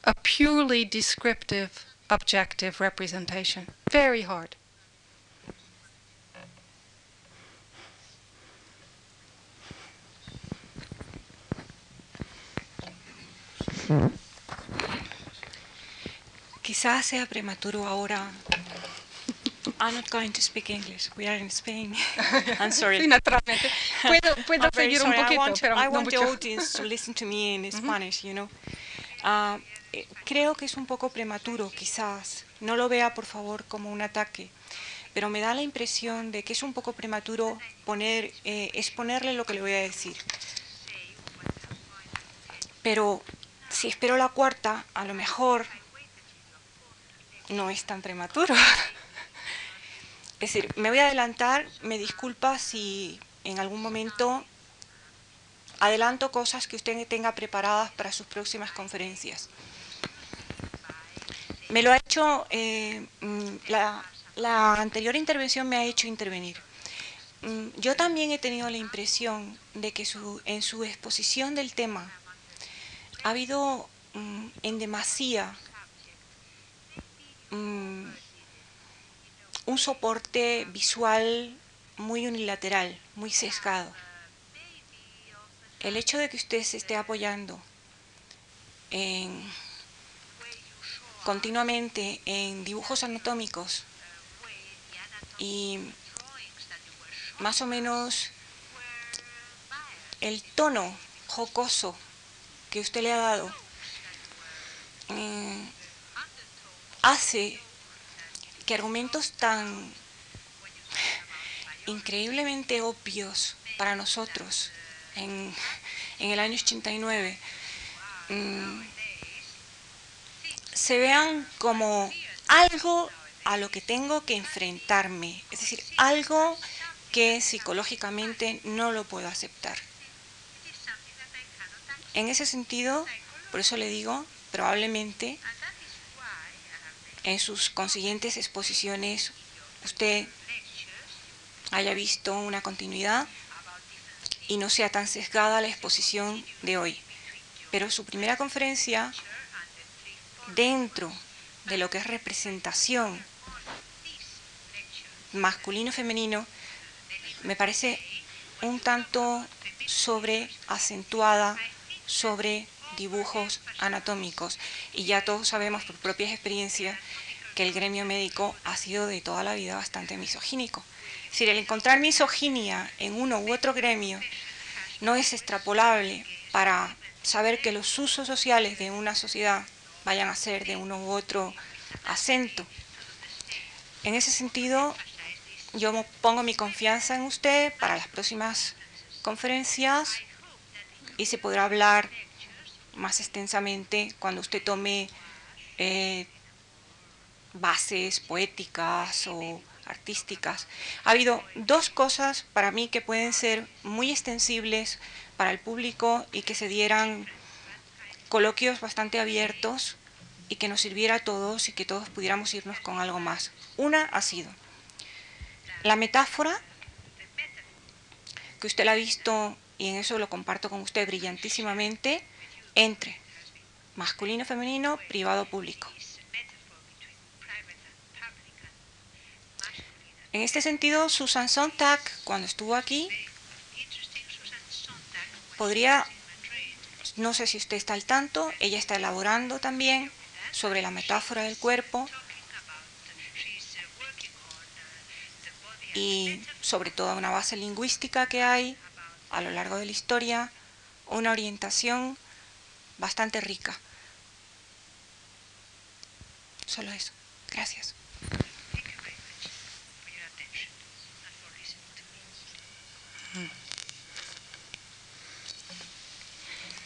a purely descriptive, objective representation. Very hard. Quizás sea prematuro ahora. I'm not going to speak English. We are in Spain. I'm sorry. Sí, naturalmente. Puedo, seguir un sorry. I poquito, want, pero I no the audience to listen to me in Spanish, you know. Eh, creo que es un poco prematuro, quizás. No lo vea, por favor, como un ataque. Pero me da la impresión de que es un poco prematuro poner, eh, exponerle lo que le voy a decir. Pero si espero la cuarta, a lo mejor no es tan prematuro. Es decir, me voy a adelantar, me disculpa si en algún momento adelanto cosas que usted tenga preparadas para sus próximas conferencias. Me lo ha hecho, eh, mm, la, anterior intervención me ha hecho intervenir. Mm, Yo también he tenido la impresión de que en su exposición del tema ha habido mm, en demasía un soporte visual muy unilateral, muy sesgado. El hecho de que usted se esté apoyando en, continuamente en dibujos anatómicos y más o menos el tono jocoso que usted le ha dado mm, hace que argumentos tan increíblemente obvios para nosotros en, en el año 89 mm, se vean como algo a lo que tengo que enfrentarme, es decir, algo que psicológicamente no lo puedo aceptar. En ese sentido, por eso le digo, probablemente en sus consiguientes exposiciones usted haya visto una continuidad y no sea tan sesgada la exposición de hoy. Pero su primera conferencia, dentro de lo que es representación masculino-femenino, me parece un tanto sobre acentuada sobre dibujos anatómicos. Y ya todos sabemos por propias experiencias que el gremio médico ha sido de toda la vida bastante misogínico. Es decir, el encontrar misoginia en uno u otro gremio no es extrapolable para saber que los usos sociales de una sociedad vayan a ser de uno u otro acento. En ese sentido, yo pongo mi confianza en usted para las próximas conferencias y se podrá hablar más extensamente cuando usted tome eh, bases poéticas o artísticas. Ha habido dos cosas para mí que pueden ser muy extensibles para el público y que se dieran coloquios bastante abiertos y que nos sirviera a todos y que todos pudiéramos irnos con algo más. Una ha sido la metáfora, que usted la ha visto y en eso lo comparto con usted brillantísimamente, entre masculino, femenino, privado, público. En este sentido, Susan Sontag, cuando estuvo aquí, podría, no sé si usted está al tanto, ella está elaborando también sobre la metáfora del cuerpo y sobre todo una base lingüística que hay a lo largo de la historia, una orientación bastante rica. Solo eso. Gracias.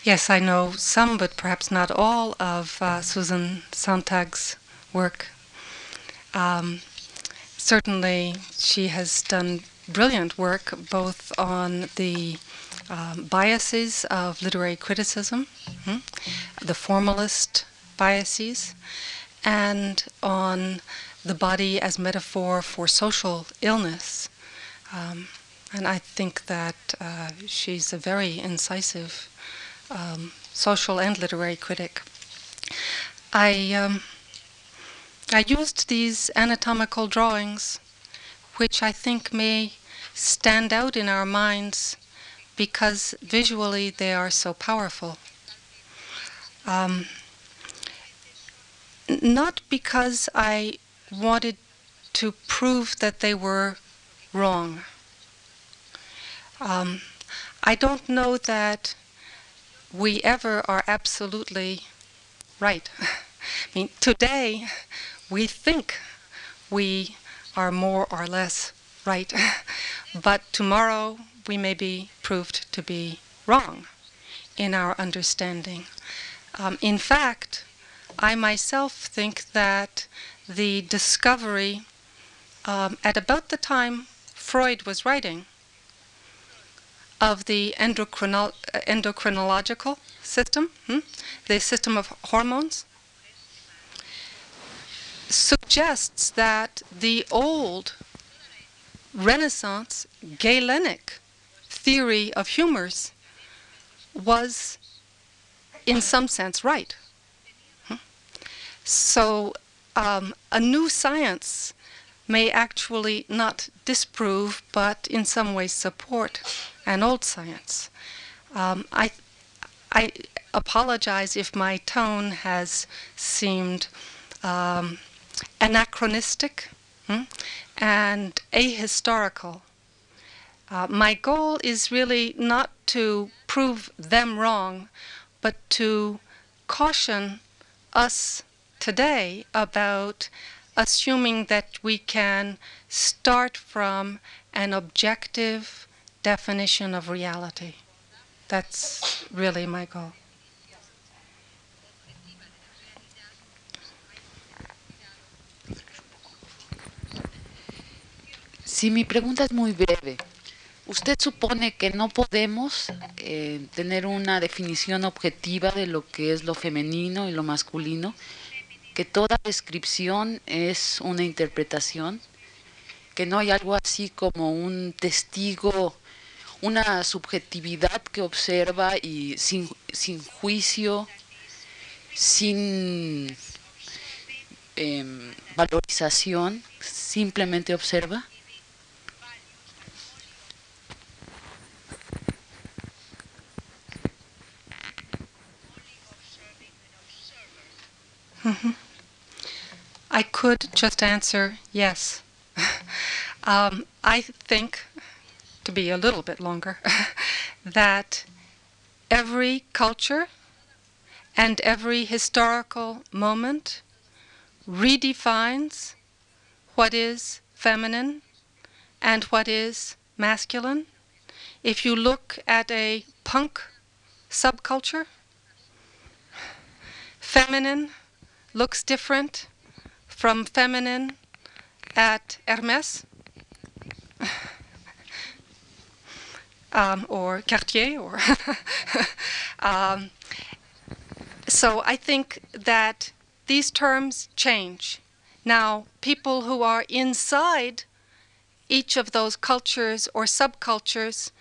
Yes, I know some, but perhaps not all, of uh, Susan Sontag's work. Um, certainly, she has done brilliant work both on the um, biases of literary criticism, hmm, the formalist biases, and on the body as metaphor for social illness. Um, and I think that uh, she's a very incisive um, social and literary critic. I um, I used these anatomical drawings, which I think may stand out in our minds because visually they are so powerful. Um, not because I wanted to prove that they were wrong. Um, I don't know that we ever are absolutely right. I mean, today we think we are more or less right, but tomorrow we may be proved to be wrong in our understanding. Um, in fact, I myself think that the discovery um, at about the time Freud was writing of the endocrino- endocrinological system, hmm, the system of hormones, suggests that the old Renaissance Galenic theory of humors was, in some sense, right. So, um, a new science may actually not disprove, but in some ways support an old science. Um, I, I apologize if my tone has seemed um, anachronistic hmm, and ahistorical. Uh, my goal is really not to prove them wrong, but to caution us today about assuming that we can start from an objective definition of reality. That's really my goal. Sí, mi pregunta es muy breve. ¿Usted supone que no podemos eh, tener una definición objetiva de lo que es lo femenino y lo masculino? ¿Que toda descripción es una interpretación? ¿Que no hay algo así como un testigo, una subjetividad que observa y sin, sin juicio, sin em, valorización, simplemente observa? Mm-hmm. I could just answer yes. um, I think, to be a little bit longer, that every culture and every historical moment redefines what is feminine and what is masculine. If you look at a punk subculture, feminine looks different from feminine at Hermes um, or Cartier or um, So I think that these terms change. Now, people who are inside each of those cultures or subcultures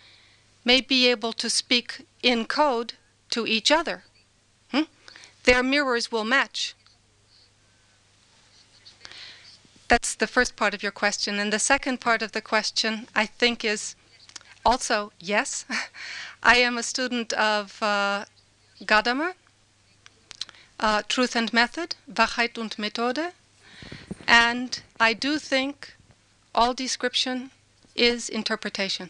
may be able to speak in code to each other. Hmm? Their mirrors will match. That's the first part of your question. And the second part of the question, I think, is also yes. I am a student of uh, Gadamer, uh, Truth and Method, Wahrheit und Methode. And I do think all description is interpretation.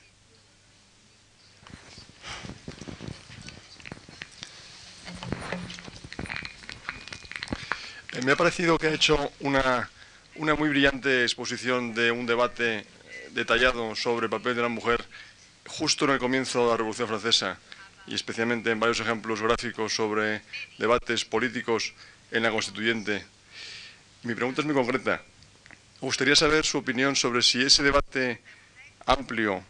Eh, Me ha parecido que ha hecho una, una muy brillante exposición de un debate detallado sobre el papel de la mujer justo en el comienzo de la Revolución Francesa y especialmente en varios ejemplos gráficos sobre debates políticos en la Constituyente. Mi pregunta es muy concreta. Me gustaría saber su opinión sobre si ese debate amplio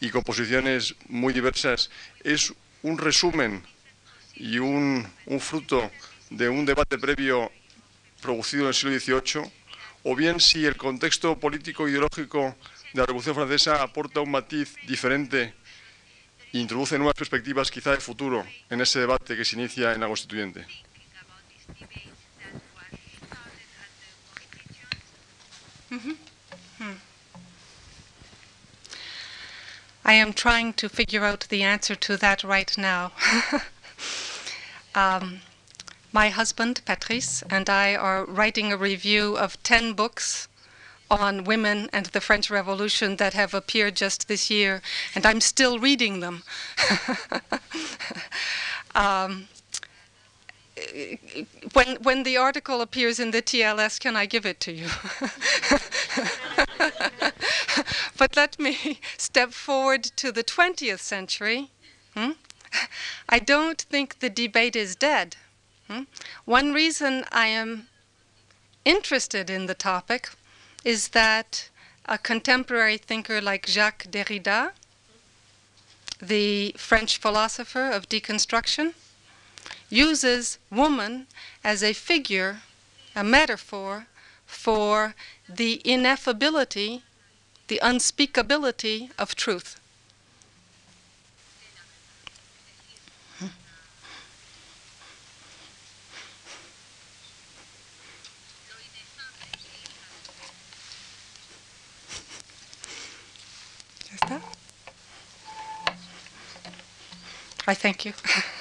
y con posiciones muy diversas es un resumen y un, un fruto de un debate previo producido en el siglo XVIII, o bien si el contexto político e ideológico de la Revolución Francesa aporta un matiz diferente e introduce nuevas perspectivas quizá de futuro en ese debate que se inicia en la Constituyente. I am trying to figure out the answer to that right now. um, my husband, Patrice, and I are writing a review of 10 books on women and the French Revolution that have appeared just this year, and I'm still reading them. um, when, when the article appears in the TLS, can I give it to you? but let me step forward to the 20th century. Hmm? I don't think the debate is dead. Hmm? One reason I am interested in the topic is that a contemporary thinker like Jacques Derrida, the French philosopher of deconstruction, uses woman as a figure, a metaphor for the ineffability, the unspeakability of truth. I thank you.